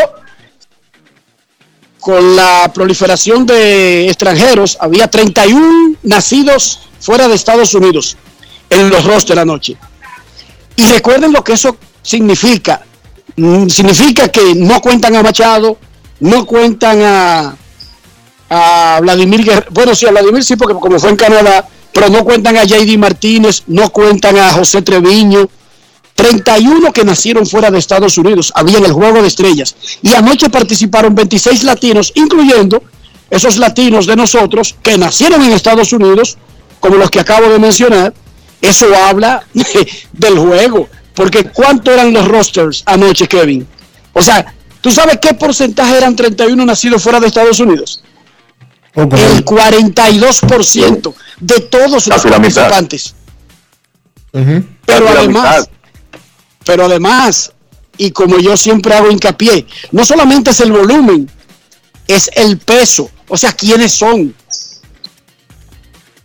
con la proliferación de extranjeros, había 31 nacidos fuera de Estados Unidos en los rosters anoche. Y recuerden lo que eso significa. Mm, Significa que no cuentan a Machado, no cuentan a, a Vladimir Guerrero. Bueno, sí, a Vladimir sí, porque como fue en Canadá, pero no cuentan a JD Martínez, no cuentan a José Treviño. 31 que nacieron fuera de Estados Unidos, había en el Juego de Estrellas. Y anoche participaron 26 latinos, incluyendo esos latinos de nosotros que nacieron en Estados Unidos, como los que acabo de mencionar. Eso habla del juego. Porque ¿cuánto eran los rosters anoche, Kevin? O sea, ¿tú sabes qué porcentaje eran 31 nacidos fuera de Estados Unidos? El 42% de todos los participantes. Pero además, pero además, y como yo siempre hago hincapié, no solamente es el volumen, es el peso, o sea, quiénes son.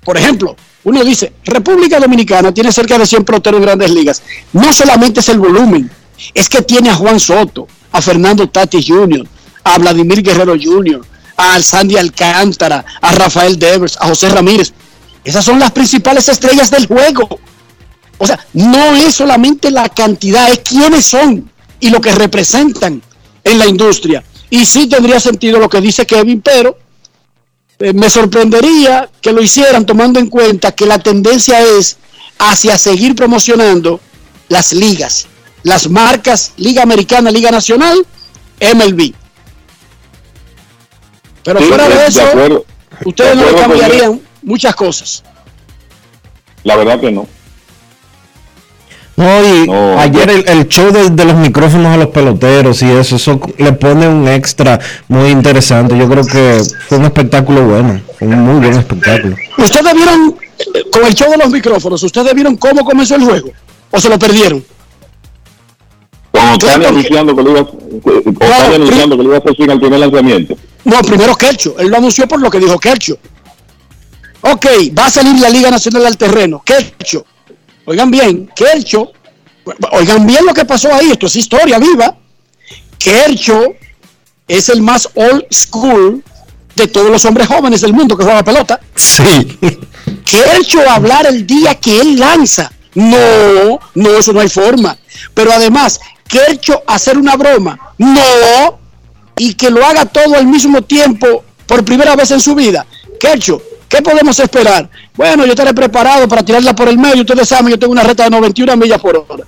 Por ejemplo, uno dice, República Dominicana tiene cerca de 100 peloteros en grandes ligas. No solamente es el volumen, es que tiene a Juan Soto, a Fernando Tatis Jr., a Vladimir Guerrero Jr., a Sandy Alcántara, a Rafael Devers, a José Ramírez. Esas son las principales estrellas del juego. O sea, no es solamente la cantidad, es quiénes son y lo que representan en la industria. Y sí tendría sentido lo que dice Kevin, pero eh, me sorprendería que lo hicieran tomando en cuenta que la tendencia es hacia seguir promocionando las ligas, las marcas Liga Americana, Liga Nacional, MLB. Pero Sí, fuera de de eso, acuerdo. ustedes De no le cambiarían muchas cosas. La verdad que no. No, y No, ayer el, el show de, de los micrófonos a los peloteros y eso, eso le pone un extra muy interesante. Yo creo que fue un espectáculo bueno, fue un muy buen espectáculo. ¿Ustedes vieron, con el show de los micrófonos, ustedes vieron cómo comenzó el juego? ¿O se lo perdieron? Con Otani anunciando que le iba, anunciando que le iba a hacer swing al primer lanzamiento. No, primero Kercho. Él lo anunció por lo que dijo Kercho. Ok, va a salir la Liga Nacional al terreno. Kercho. Oigan bien, Kercho. Oigan bien lo que pasó ahí. Esto es historia viva. Kercho es el más old school de todos los hombres jóvenes del mundo que juega pelota. Sí. Kercho hablar el día que él lanza. No, no, eso no hay forma. Pero además, Kercho hacer una broma. No. Y que lo haga todo al mismo tiempo por primera vez en su vida. Kercho, ¿qué podemos esperar? Bueno, yo estaré preparado para tirarla por el medio. Ustedes saben, yo tengo una reta de 91 millas por hora.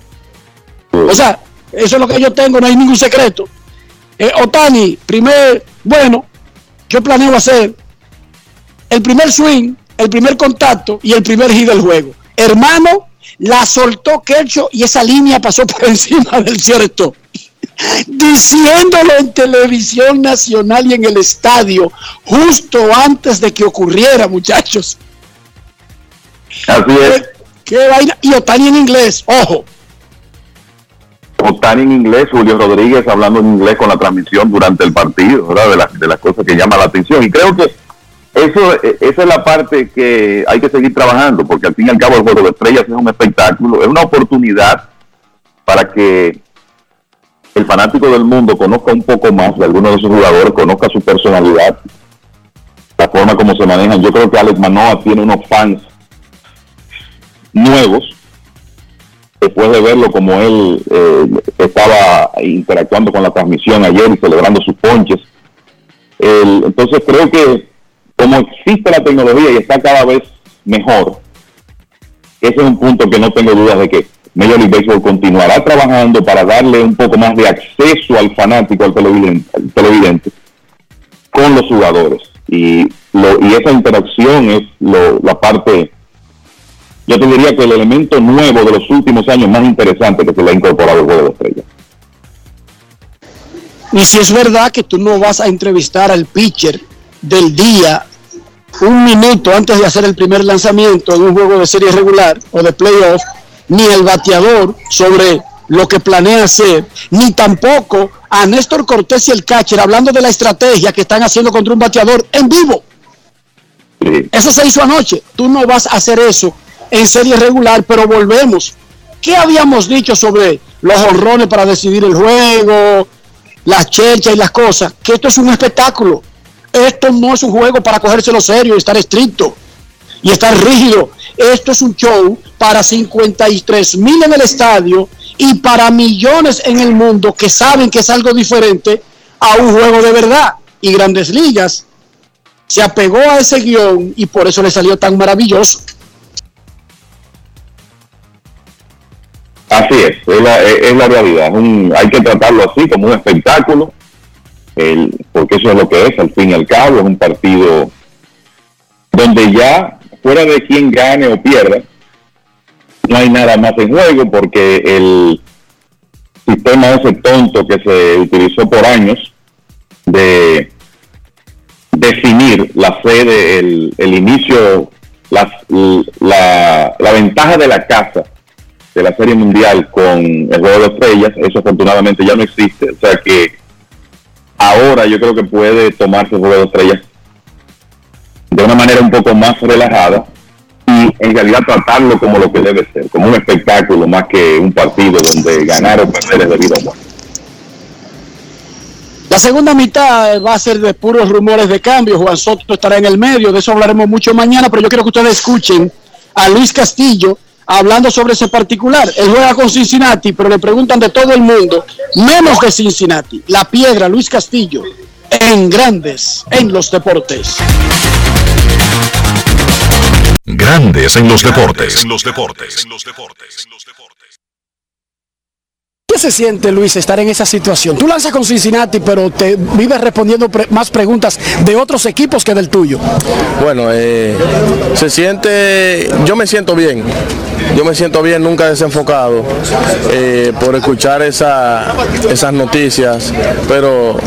O sea, eso es lo que yo tengo, no hay ningún secreto. Eh, Otani, primer, bueno, yo planeo hacer el primer swing, el primer contacto y el primer hit del juego. Hermano, la soltó Kercho y esa línea pasó por encima del cierto. Diciéndolo en televisión nacional y en el estadio, justo antes de que ocurriera, muchachos. Así es. ¿Qué, qué vaina? Y Otani en inglés, ojo. Otani en inglés, Julio Rodríguez hablando en inglés con la transmisión durante el partido, ¿verdad? De, la- de las cosas que llaman la atención. Y creo que eso, eh, esa es la parte que hay que seguir trabajando, porque al fin y al cabo el juego de estrellas es un espectáculo, es una oportunidad para que el fanático del mundo conozca un poco más de algunos de sus jugadores, conozca su personalidad, la forma como se manejan. Yo creo que Alex Manoa tiene unos fans nuevos, después de verlo como él eh, estaba interactuando con la transmisión ayer y celebrando sus ponches. Entonces creo que como existe la tecnología y está cada vez mejor, ese es un punto que no tengo dudas de que Major League Baseball continuará trabajando para darle un poco más de acceso al fanático, al televidente, con los jugadores. Y esa interacción es lo- la parte yo te diría que el elemento nuevo de los últimos años más interesante que se le ha incorporado al juego de estrellas. Y si es verdad que tú no vas a entrevistar al pitcher del día un minuto antes de hacer el primer lanzamiento en un juego de serie regular o de playoff, ni el bateador sobre lo que planea hacer, ni tampoco a Néstor Cortés y el catcher hablando de la estrategia que están haciendo contra un bateador en vivo. Eso se hizo anoche. Tú no vas a hacer eso en serie regular, pero volvemos. ¿Qué habíamos dicho sobre los honrones para decidir el juego, las cherchas y las cosas? Que esto es un espectáculo. Esto no es un juego para cogérselo serio y estar estricto y estar rígido. Esto es un show para 53 mil en el estadio y para millones en el mundo que saben que es algo diferente a un juego de verdad. Y Grandes Ligas se apegó a ese guion y por eso le salió tan maravilloso. Así es, es la, realidad. hay que tratarlo así, como un espectáculo, el- porque eso es lo que es, al fin y al cabo, es un partido donde ya, fuera de quien gane o pierda, no hay nada más en juego, porque el sistema ese tonto que se utilizó por años de definir la sede, el, el inicio, las- la, la ventaja de la casa de la Serie Mundial con el Juego de Estrellas, eso afortunadamente ya no existe, o sea que ahora yo creo que puede tomarse el Juego de Estrellas de una manera un poco más relajada y en realidad tratarlo como lo que debe ser, como un espectáculo más que un partido donde ganar o perder es debido a muerte. La segunda mitad va a ser de puros rumores de cambio. Juan Soto estará en el medio, de eso hablaremos mucho mañana, pero yo quiero que ustedes escuchen a Luis Castillo hablando sobre ese particular. Él juega con Cincinnati, pero le preguntan de todo el mundo, menos de Cincinnati. La piedra, Luis Castillo, en grandes, en los deportes. Grandes en los deportes. En los deportes. ¿Qué se siente, Luis, estar en esa situación? Tú lanzas con Cincinnati, pero te vives respondiendo más preguntas de otros equipos que del tuyo. Bueno, eh, se siente, yo me siento bien, yo me siento bien, nunca desenfocado eh, por escuchar esa- esas noticias, pero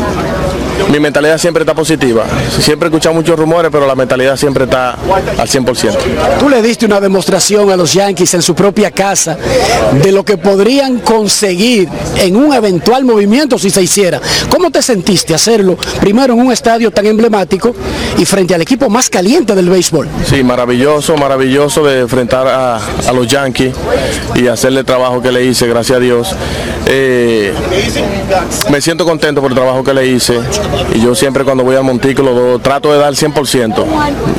mi mentalidad siempre está positiva. Siempre he escuchado muchos rumores, pero la mentalidad siempre está al 100%. Tú le diste una demostración a los Yankees en su propia casa de lo que podrían conseguir en un eventual movimiento si se hiciera. ¿Cómo te sentiste hacerlo primero en un estadio tan emblemático y frente al equipo más caliente del béisbol? Sí, maravilloso, maravilloso de enfrentar a, a los Yankees y hacerle el trabajo que le hice, gracias a Dios. Eh, me siento contento por el trabajo que le hice y yo siempre cuando voy al montículo trato de dar el 100%.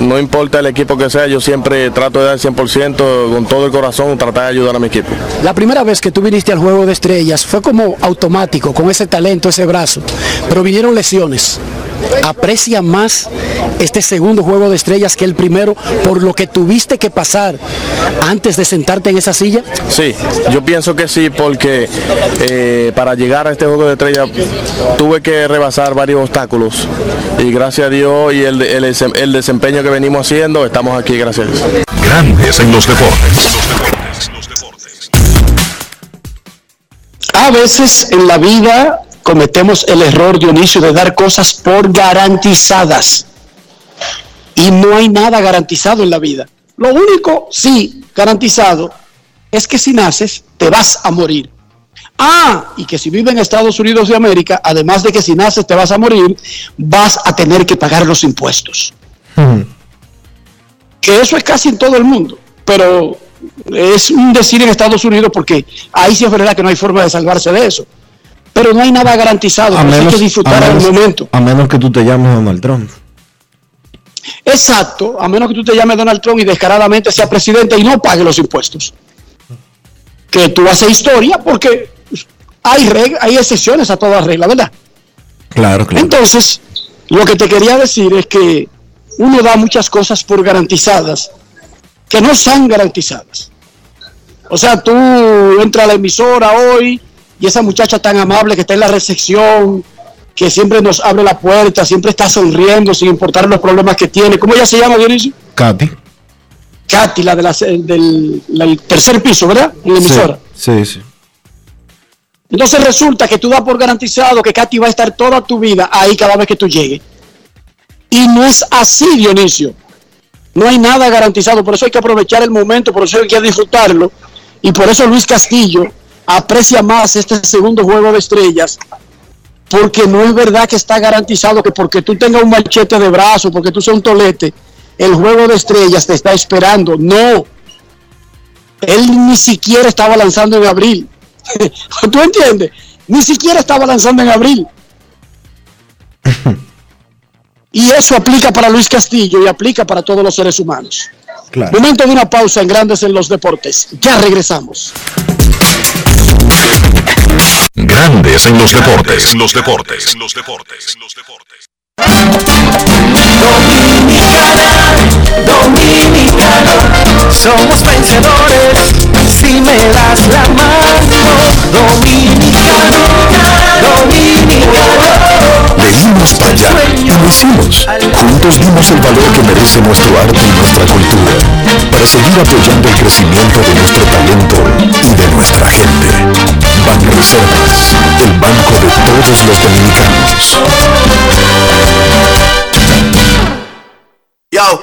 No importa el equipo que sea, yo siempre trato de dar el 100% con todo el corazón, tratar de ayudar a mi equipo. La primera vez que tú viniste al Juego de Estrellas fue como automático, con ese talento, ese brazo, pero vinieron lesiones. Aprecia más este segundo Juego de Estrellas que el primero por lo que tuviste que pasar antes de sentarte en esa silla. Sí, yo pienso que sí, porque eh, para llegar a este juego de estrella tuve que rebasar varios obstáculos y gracias a Dios y el, el, el desempeño que venimos haciendo, estamos aquí, gracias a Dios. Grandes en los deportes. A veces en la vida cometemos el error, Dionisio, de dar cosas por garantizadas. Y no hay nada garantizado en la vida. Lo único, sí, garantizado, es que si naces, te vas a morir. Ah, y que si vives en Estados Unidos de América, además de que si naces te vas a morir, vas a tener que pagar los impuestos. Que eso es casi en todo el mundo, pero es un decir en Estados Unidos porque ahí sí es verdad que no hay forma de salvarse de eso. Pero no hay nada garantizado, A eso hay menos, que disfrutar a el menos- momento. a menos que tú te llames Donald Trump. Exacto, a menos que tú te llames Donald Trump y descaradamente sea presidente y no pague los impuestos. Que tú haces historia porque hay, hay excepciones a toda regla, ¿verdad? Claro, claro. Entonces, lo que te quería decir es que uno da muchas cosas por garantizadas que no son garantizadas. O sea, tú entras a la emisora hoy y esa muchacha tan amable que está en la recepción, que siempre nos abre la puerta, siempre está sonriendo sin importar los problemas que tiene. ¿Cómo ella se llama, Dionisio? Katy. Katy, la de la- del, tercer piso, ¿verdad? En la emisora. Sí, sí. Entonces resulta que tú das por garantizado que Katy va a estar toda tu vida ahí cada vez que tú llegues. Y no es así, Dionisio. No hay nada garantizado, por eso hay que aprovechar el momento, por eso hay que disfrutarlo. Y por eso Luis Castillo aprecia más este segundo juego de estrellas, porque no es verdad que está garantizado que porque tú tengas un machete de brazo, porque tú seas un tolete, el juego de estrellas te está esperando. No. Él ni siquiera estaba lanzando en abril. ¿Tú entiendes? Ni siquiera estaba lanzando en abril. Y eso aplica para Luis Castillo y aplica para todos los seres humanos. Claro. Momento de una pausa en Grandes en los Deportes. Ya regresamos. Grandes en los deportes. En los deportes. En los deportes. Dominicano, somos vencedores si me das la mano. Dominicano, dominicano. Venimos allá y lo hicimos. Juntos dimos el valor que merece nuestro arte y nuestra cultura para seguir apoyando el crecimiento de nuestro talento y de nuestra gente. Banreservas, el banco de todos los dominicanos. Yo,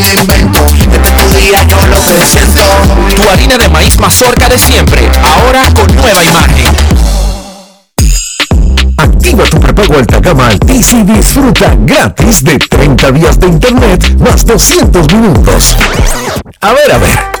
invento. Desde tu día yo lo que siento. Tu harina de maíz mazorca de siempre, ahora con nueva imagen. Activa tu prepago alta gama Altis y disfruta gratis de 30 días de internet más 200 minutos. A ver, a ver,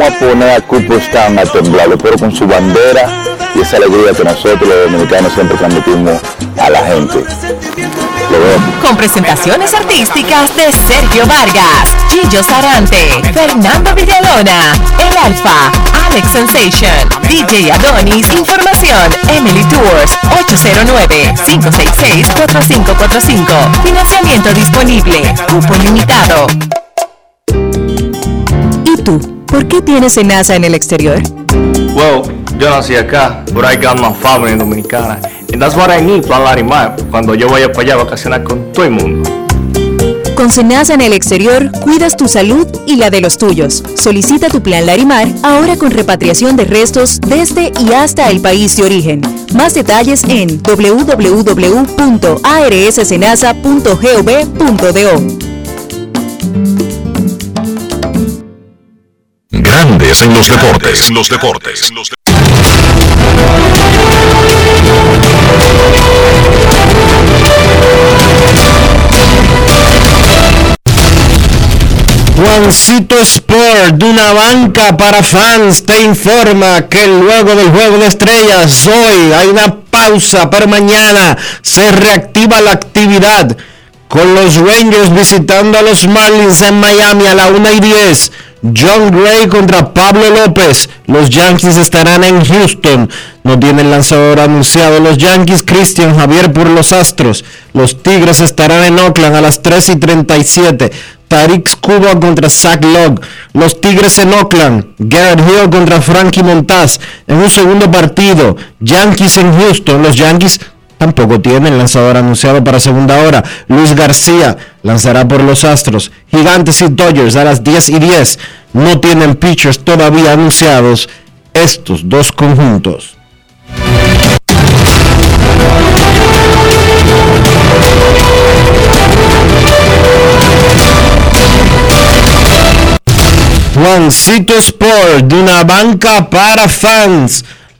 A poner a Cooperstown a temblar, pero con su bandera y esa alegría que nosotros los dominicanos siempre transmitimos a la gente. Lo veo. Con presentaciones artísticas de Sergio Vargas, Gillo Sarante, Fernando Villalona, El Alfa, Alex Sensation, DJ Adonis, Información, Emily Tours, 809-566-4545. Financiamiento disponible, cupo limitado. ¿Y tú? ¿Por qué tienes NASA en el exterior? Well, yo nací acá, but I got my family dominicana. And that's what I need, Plan Larimar, cuando yo vaya para allá a vacacionar con todo el mundo. Con Senasa en el exterior, cuidas tu salud y la de los tuyos. Solicita tu plan Larimar ahora con repatriación de restos desde y hasta el país de origen. Más detalles en www.arssenasa.gov.do. Grandes en los deportes. En los deportes. Juancito Sport, de una banca para fans, te informa que luego del juego de estrellas hoy hay una pausa, pero mañana se reactiva la actividad con los Rangers visitando a los Marlins en Miami a la 1 y 10. John Gray contra Pablo López. Los Yankees estarán en Houston. No tienen lanzador anunciado los Yankees. Christian Javier por los Astros. Los Tigres estarán en Oakland a las 3 y 37. Tariq Cuba contra Zach Logg. Los Tigres en Oakland. Garrett Hill contra Frankie Montaz. En un segundo partido. Yankees en Houston. Los Yankees tampoco tienen lanzador anunciado para segunda hora. Luis García lanzará por los Astros. Gigantes y Dodgers a las 10 y 10. No tienen pitchers todavía anunciados estos dos conjuntos. Juancito Sport, de una banca para fans.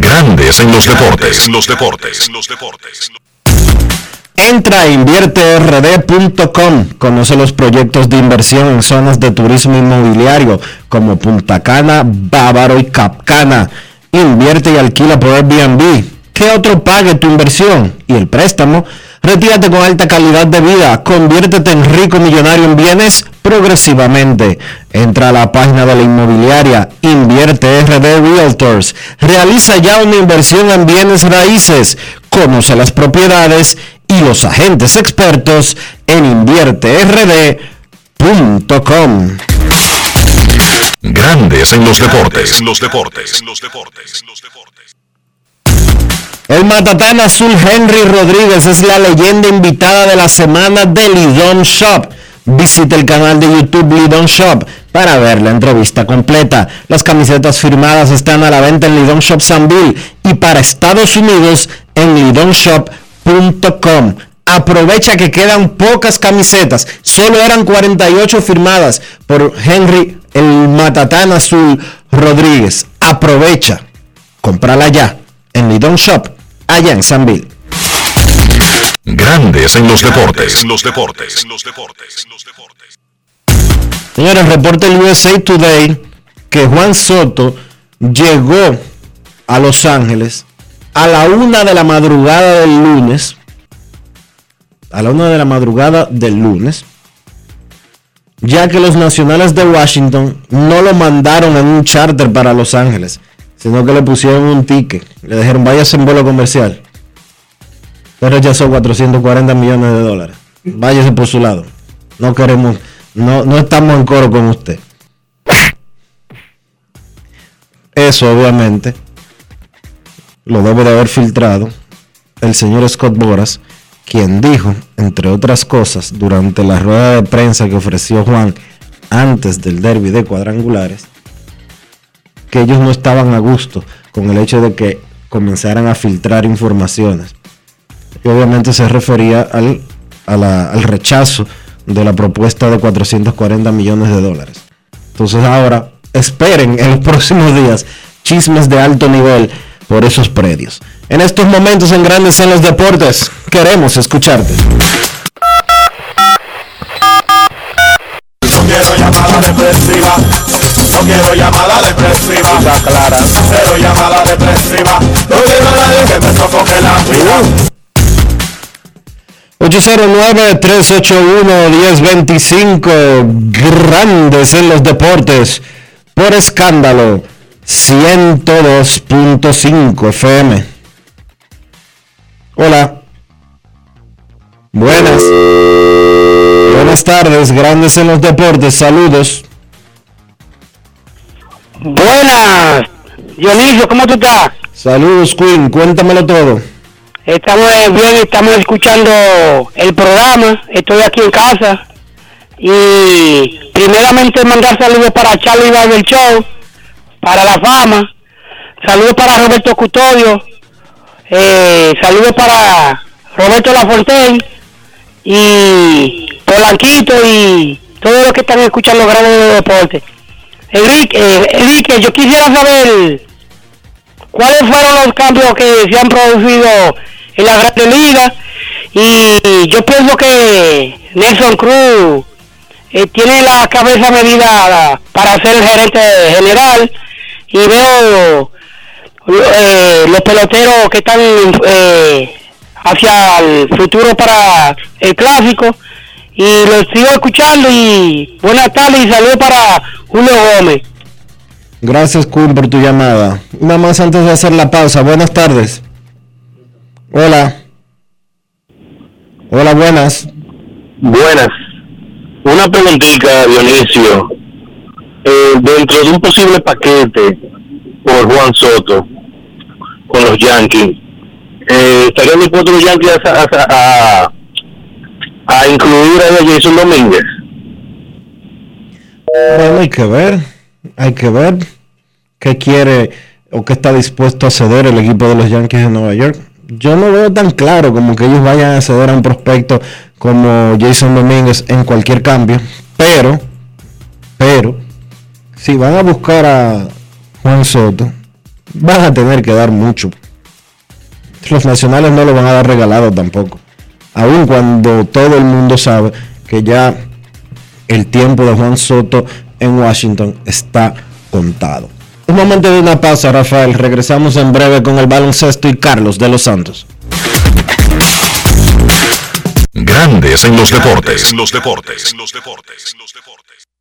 Grandes en los deportes. En los deportes. En los deportes. Entra a invierterd.com, conoce los proyectos de inversión en zonas de turismo inmobiliario como Punta Cana, Bávaro y Capcana. Invierte y alquila por Airbnb. Que otro pague tu inversión y el préstamo. Retírate con alta calidad de vida. Conviértete en rico millonario en bienes progresivamente. Entra a la página de la inmobiliaria Invierte RD Realtors. Realiza ya una inversión en bienes raíces. Conoce las propiedades y los agentes expertos en invierterd.com. Grandes en los deportes. En los deportes. En los deportes. El matatán azul Henry Rodríguez es la leyenda invitada de la semana de Lidon Shop. Visite el canal de YouTube Lidon Shop para ver la entrevista completa. Las camisetas firmadas están a la venta en Lidon Shop Sanville y para Estados Unidos en lidonshop.com. Aprovecha que quedan pocas camisetas. Solo eran 48 firmadas por Henry el Matatán Azul Rodríguez. Aprovecha. Cómprala ya en Lidon Shop allá en Sanville. Grandes en los deportes. En los deportes. En los deportes. Señores, reporta el USA Today que Juan Soto llegó a Los Ángeles a la una de la madrugada del lunes. A la una de la madrugada del lunes. Ya que los nacionales de Washington no lo mandaron en un charter para Los Ángeles, sino que le pusieron un ticket. Le dijeron, váyase en vuelo comercial. Usted rechazó 440 millones de dólares. Váyase por su lado. No queremos, no, no estamos en coro con usted. Eso obviamente lo debe de haber filtrado el señor Scott Boras, quien dijo, entre otras cosas, durante la rueda de prensa que ofreció Juan antes del derby de cuadrangulares, que ellos no estaban a gusto con el hecho de que comenzaran a filtrar informaciones. Y obviamente se refería al, a la- al rechazo de la propuesta de 440 millones de dólares. Entonces ahora esperen en los próximos días chismes de alto nivel por esos predios. En estos momentos en Grandes en los Deportes, queremos escucharte. No quiero llamada depresiva. Está clara. Cero llamada depresiva. No quiero a nadie que me sofoque la vida. 809-381-1025, Grandes en los Deportes, por escándalo, 102.5 FM. Hola. Buenas. Buenas tardes, Grandes en los Deportes, saludos. Buenas, Dionisio, ¿cómo tú estás? Saludos, Queen, cuéntamelo todo. Estamos eh, bien, estamos escuchando el programa, estoy aquí en casa y primeramente mandar saludos para Charlie del Show, para La Fama, saludos para Roberto Custodio, eh, saludos para Roberto Lafontaine y Polanquito y todos los que están escuchando grandes de deporte. Enrique, Enrique, yo quisiera saber cuáles fueron los cambios que se han producido en la Grande Liga y yo pienso que Nelson Cruz eh, tiene la cabeza medida para ser el gerente general y veo eh, los peloteros que están eh, hacia el futuro para el clásico y los sigo escuchando y buenas tardes y saludos para Julio Gómez. Gracias, Queen, por tu llamada. Nada más antes de hacer la pausa, buenas tardes. Hola. Hola, buenas. Buenas. Una preguntita, Dionisio. Eh, dentro de un posible paquete por Juan Soto con los Yankees, eh, ¿estarían dispuestos los Yankees a, a, a- a incluir a Jason Domínguez? Bueno, hay que ver, hay que ver qué quiere o qué está dispuesto a ceder el equipo de los Yankees de Nueva York. Yo no veo tan claro como que ellos vayan a ceder a un prospecto como Jason Domínguez en cualquier cambio, pero, pero, si van a buscar a Juan Soto, van a tener que dar mucho. Los nacionales no lo van a dar regalado tampoco, aun cuando todo el mundo sabe que ya el tiempo de Juan Soto en Washington está contado. Un momento de una pausa, Rafael. Regresamos en breve con el baloncesto y Carlos de los Santos. Grandes en los deportes. los deportes.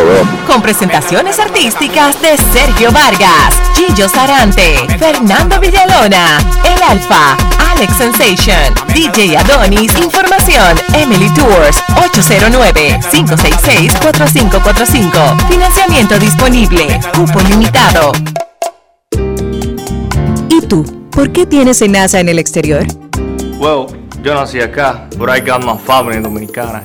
Lo veo. Con presentaciones artísticas de Sergio Vargas, Gillo Sarante, Fernando Villalona, El Alfa, Alex Sensation, DJ Adonis, Información, Emily Tours, 809-566-4545. Financiamiento disponible, cupo limitado. ¿Y tú? ¿Por qué tienes NASA en el exterior? Well, yo nací acá, but I got my family dominicana.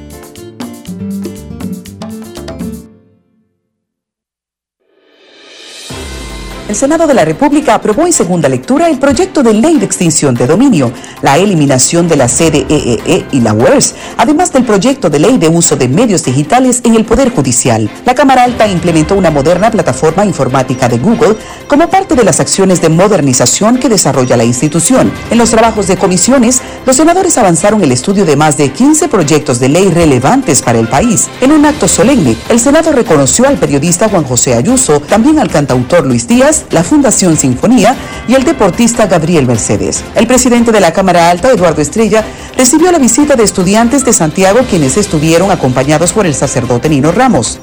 El Senado de la República aprobó en segunda lectura el proyecto de ley de extinción de dominio, la eliminación de la CDEE y la WERS, además del proyecto de ley de uso de medios digitales en el Poder Judicial. La Cámara Alta implementó una moderna plataforma informática de Google como parte de las acciones de modernización que desarrolla la institución. En los trabajos de comisiones, los senadores avanzaron el estudio de más de 15 proyectos de ley relevantes para el país. En un acto solemne, el Senado reconoció al periodista Juan José Ayuso, también al cantautor Luis Díaz, la Fundación Sinfonía y el deportista Gabriel Mercedes. El presidente de la Cámara Alta, Eduardo Estrella, recibió la visita de estudiantes de Santiago quienes estuvieron acompañados por el sacerdote Nino Ramos.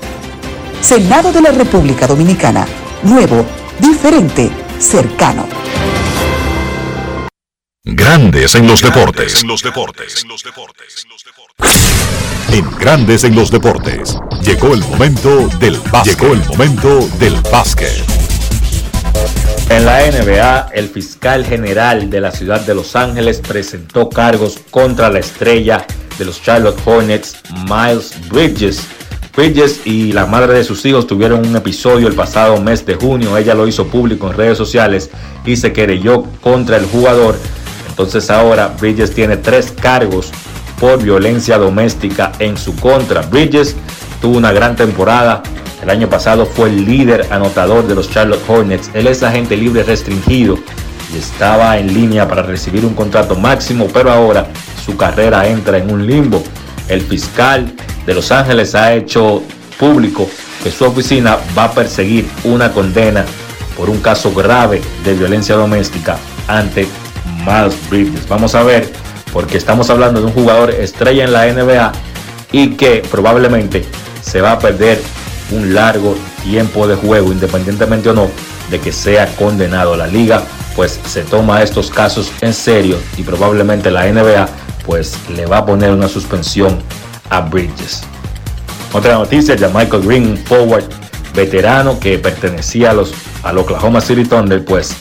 Senado de la República Dominicana. Nuevo, diferente, cercano. Grandes en los deportes. En Grandes en los deportes. Llegó el momento del básquet. Llegó el momento del básquet. En la NBA, el fiscal general de la ciudad de Los Ángeles presentó cargos contra la estrella de los Charlotte Hornets, Miles Bridges. Bridges y la madre de sus hijos tuvieron un episodio el pasado mes de junio. Ella lo hizo público en redes sociales y se querelló contra el jugador. Entonces ahora Bridges tiene tres cargos por violencia doméstica en su contra. Bridges tuvo una gran temporada, el año pasado fue el líder anotador de los Charlotte Hornets. Él es agente libre restringido y estaba en línea para recibir un contrato máximo, pero ahora su carrera entra en un limbo. El fiscal de Los Ángeles ha hecho público que su oficina va a perseguir una condena por un caso grave de violencia doméstica ante Miles Bridges. Vamos a ver, porque estamos hablando de un jugador estrella en la NBA y que probablemente se va a perder un largo tiempo de juego, independientemente o no de que sea condenado. La liga pues se toma estos casos en serio y probablemente la NBA pues le va a poner una suspensión a Bridges. Otra noticia, ya Michael Green, forward veterano que pertenecía a los al Oklahoma City Thunder, pues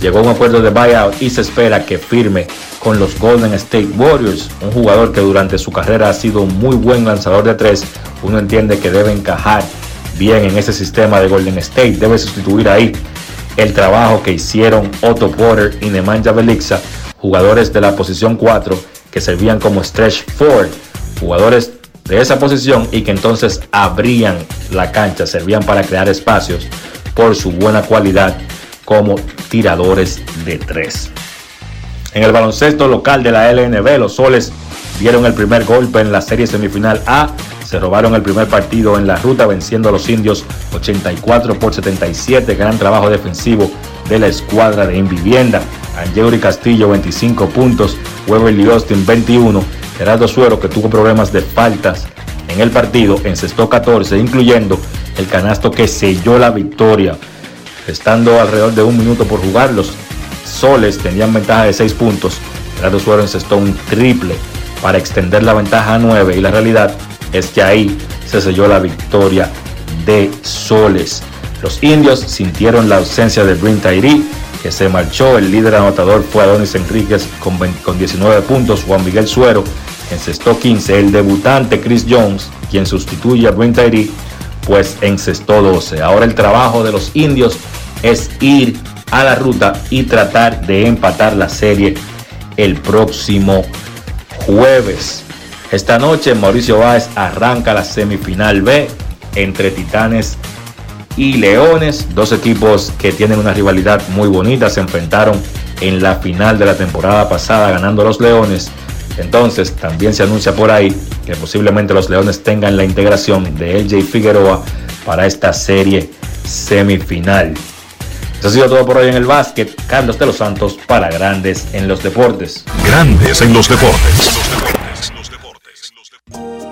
llegó a un acuerdo de buyout y se espera que firme con los Golden State Warriors, un jugador que durante su carrera ha sido un muy buen lanzador de tres. Uno entiende que debe encajar bien en ese sistema de Golden State, debe sustituir ahí el trabajo que hicieron Otto Porter y Nemanja Belixa, jugadores de la posición 4 que servían como stretch forward, jugadores de esa posición y que entonces abrían la cancha, servían para crear espacios por su buena cualidad como tiradores de tres. En el baloncesto local de la LNB, los soles dieron el primer golpe en la serie semifinal A. Se robaron el primer partido en la ruta venciendo a los indios 84 por 77. Gran trabajo defensivo de la escuadra de Invivienda. Angeuri Castillo 25 puntos. Weberly Austin 21. Gerardo Suero que tuvo problemas de faltas en el partido encestó 14 incluyendo el canasto que selló la victoria. Estando alrededor de un minuto por jugar, los soles tenían ventaja de 6 puntos. Gerardo Suero encestó un triple para extender la ventaja a 9 y la realidad es que ahí se selló la victoria de Soles. Los indios sintieron la ausencia de Brin Tyree, que se marchó. El líder anotador fue Adonis Enríquez con, 20 con 19 puntos. Juan Miguel Suero encestó 15. El debutante Chris Jones, quien sustituye a Brin Tyree, pues encestó 12. Ahora el trabajo de los indios es ir a la ruta y tratar de empatar la serie el próximo jueves. Esta noche Mauricio Báez arranca la semifinal B entre Titanes y Leones, dos equipos que tienen una rivalidad muy bonita, se enfrentaron en la final de la temporada pasada ganando los Leones. Entonces también se anuncia por ahí que posiblemente los Leones tengan la integración de LJ Figueroa para esta serie semifinal. Eso ha sido todo por hoy en el básquet. Carlos de los Santos para Grandes en los Deportes. Grandes en los Deportes.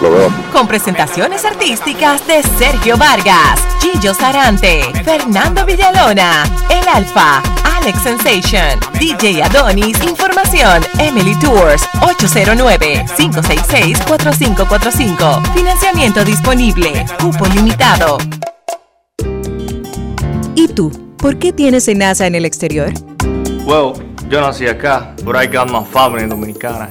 Lo veo. Con presentaciones artísticas de Sergio Vargas, Gillo Sarante, Fernando Villalona, El Alfa, Alex Sensation, DJ Adonis, Información, Emily Tours, 809-566-4545. Financiamiento disponible, cupo limitado. ¿Y tú? ¿Por qué tienes enaza en el exterior? Well, yo nací acá, but I got my family dominicana.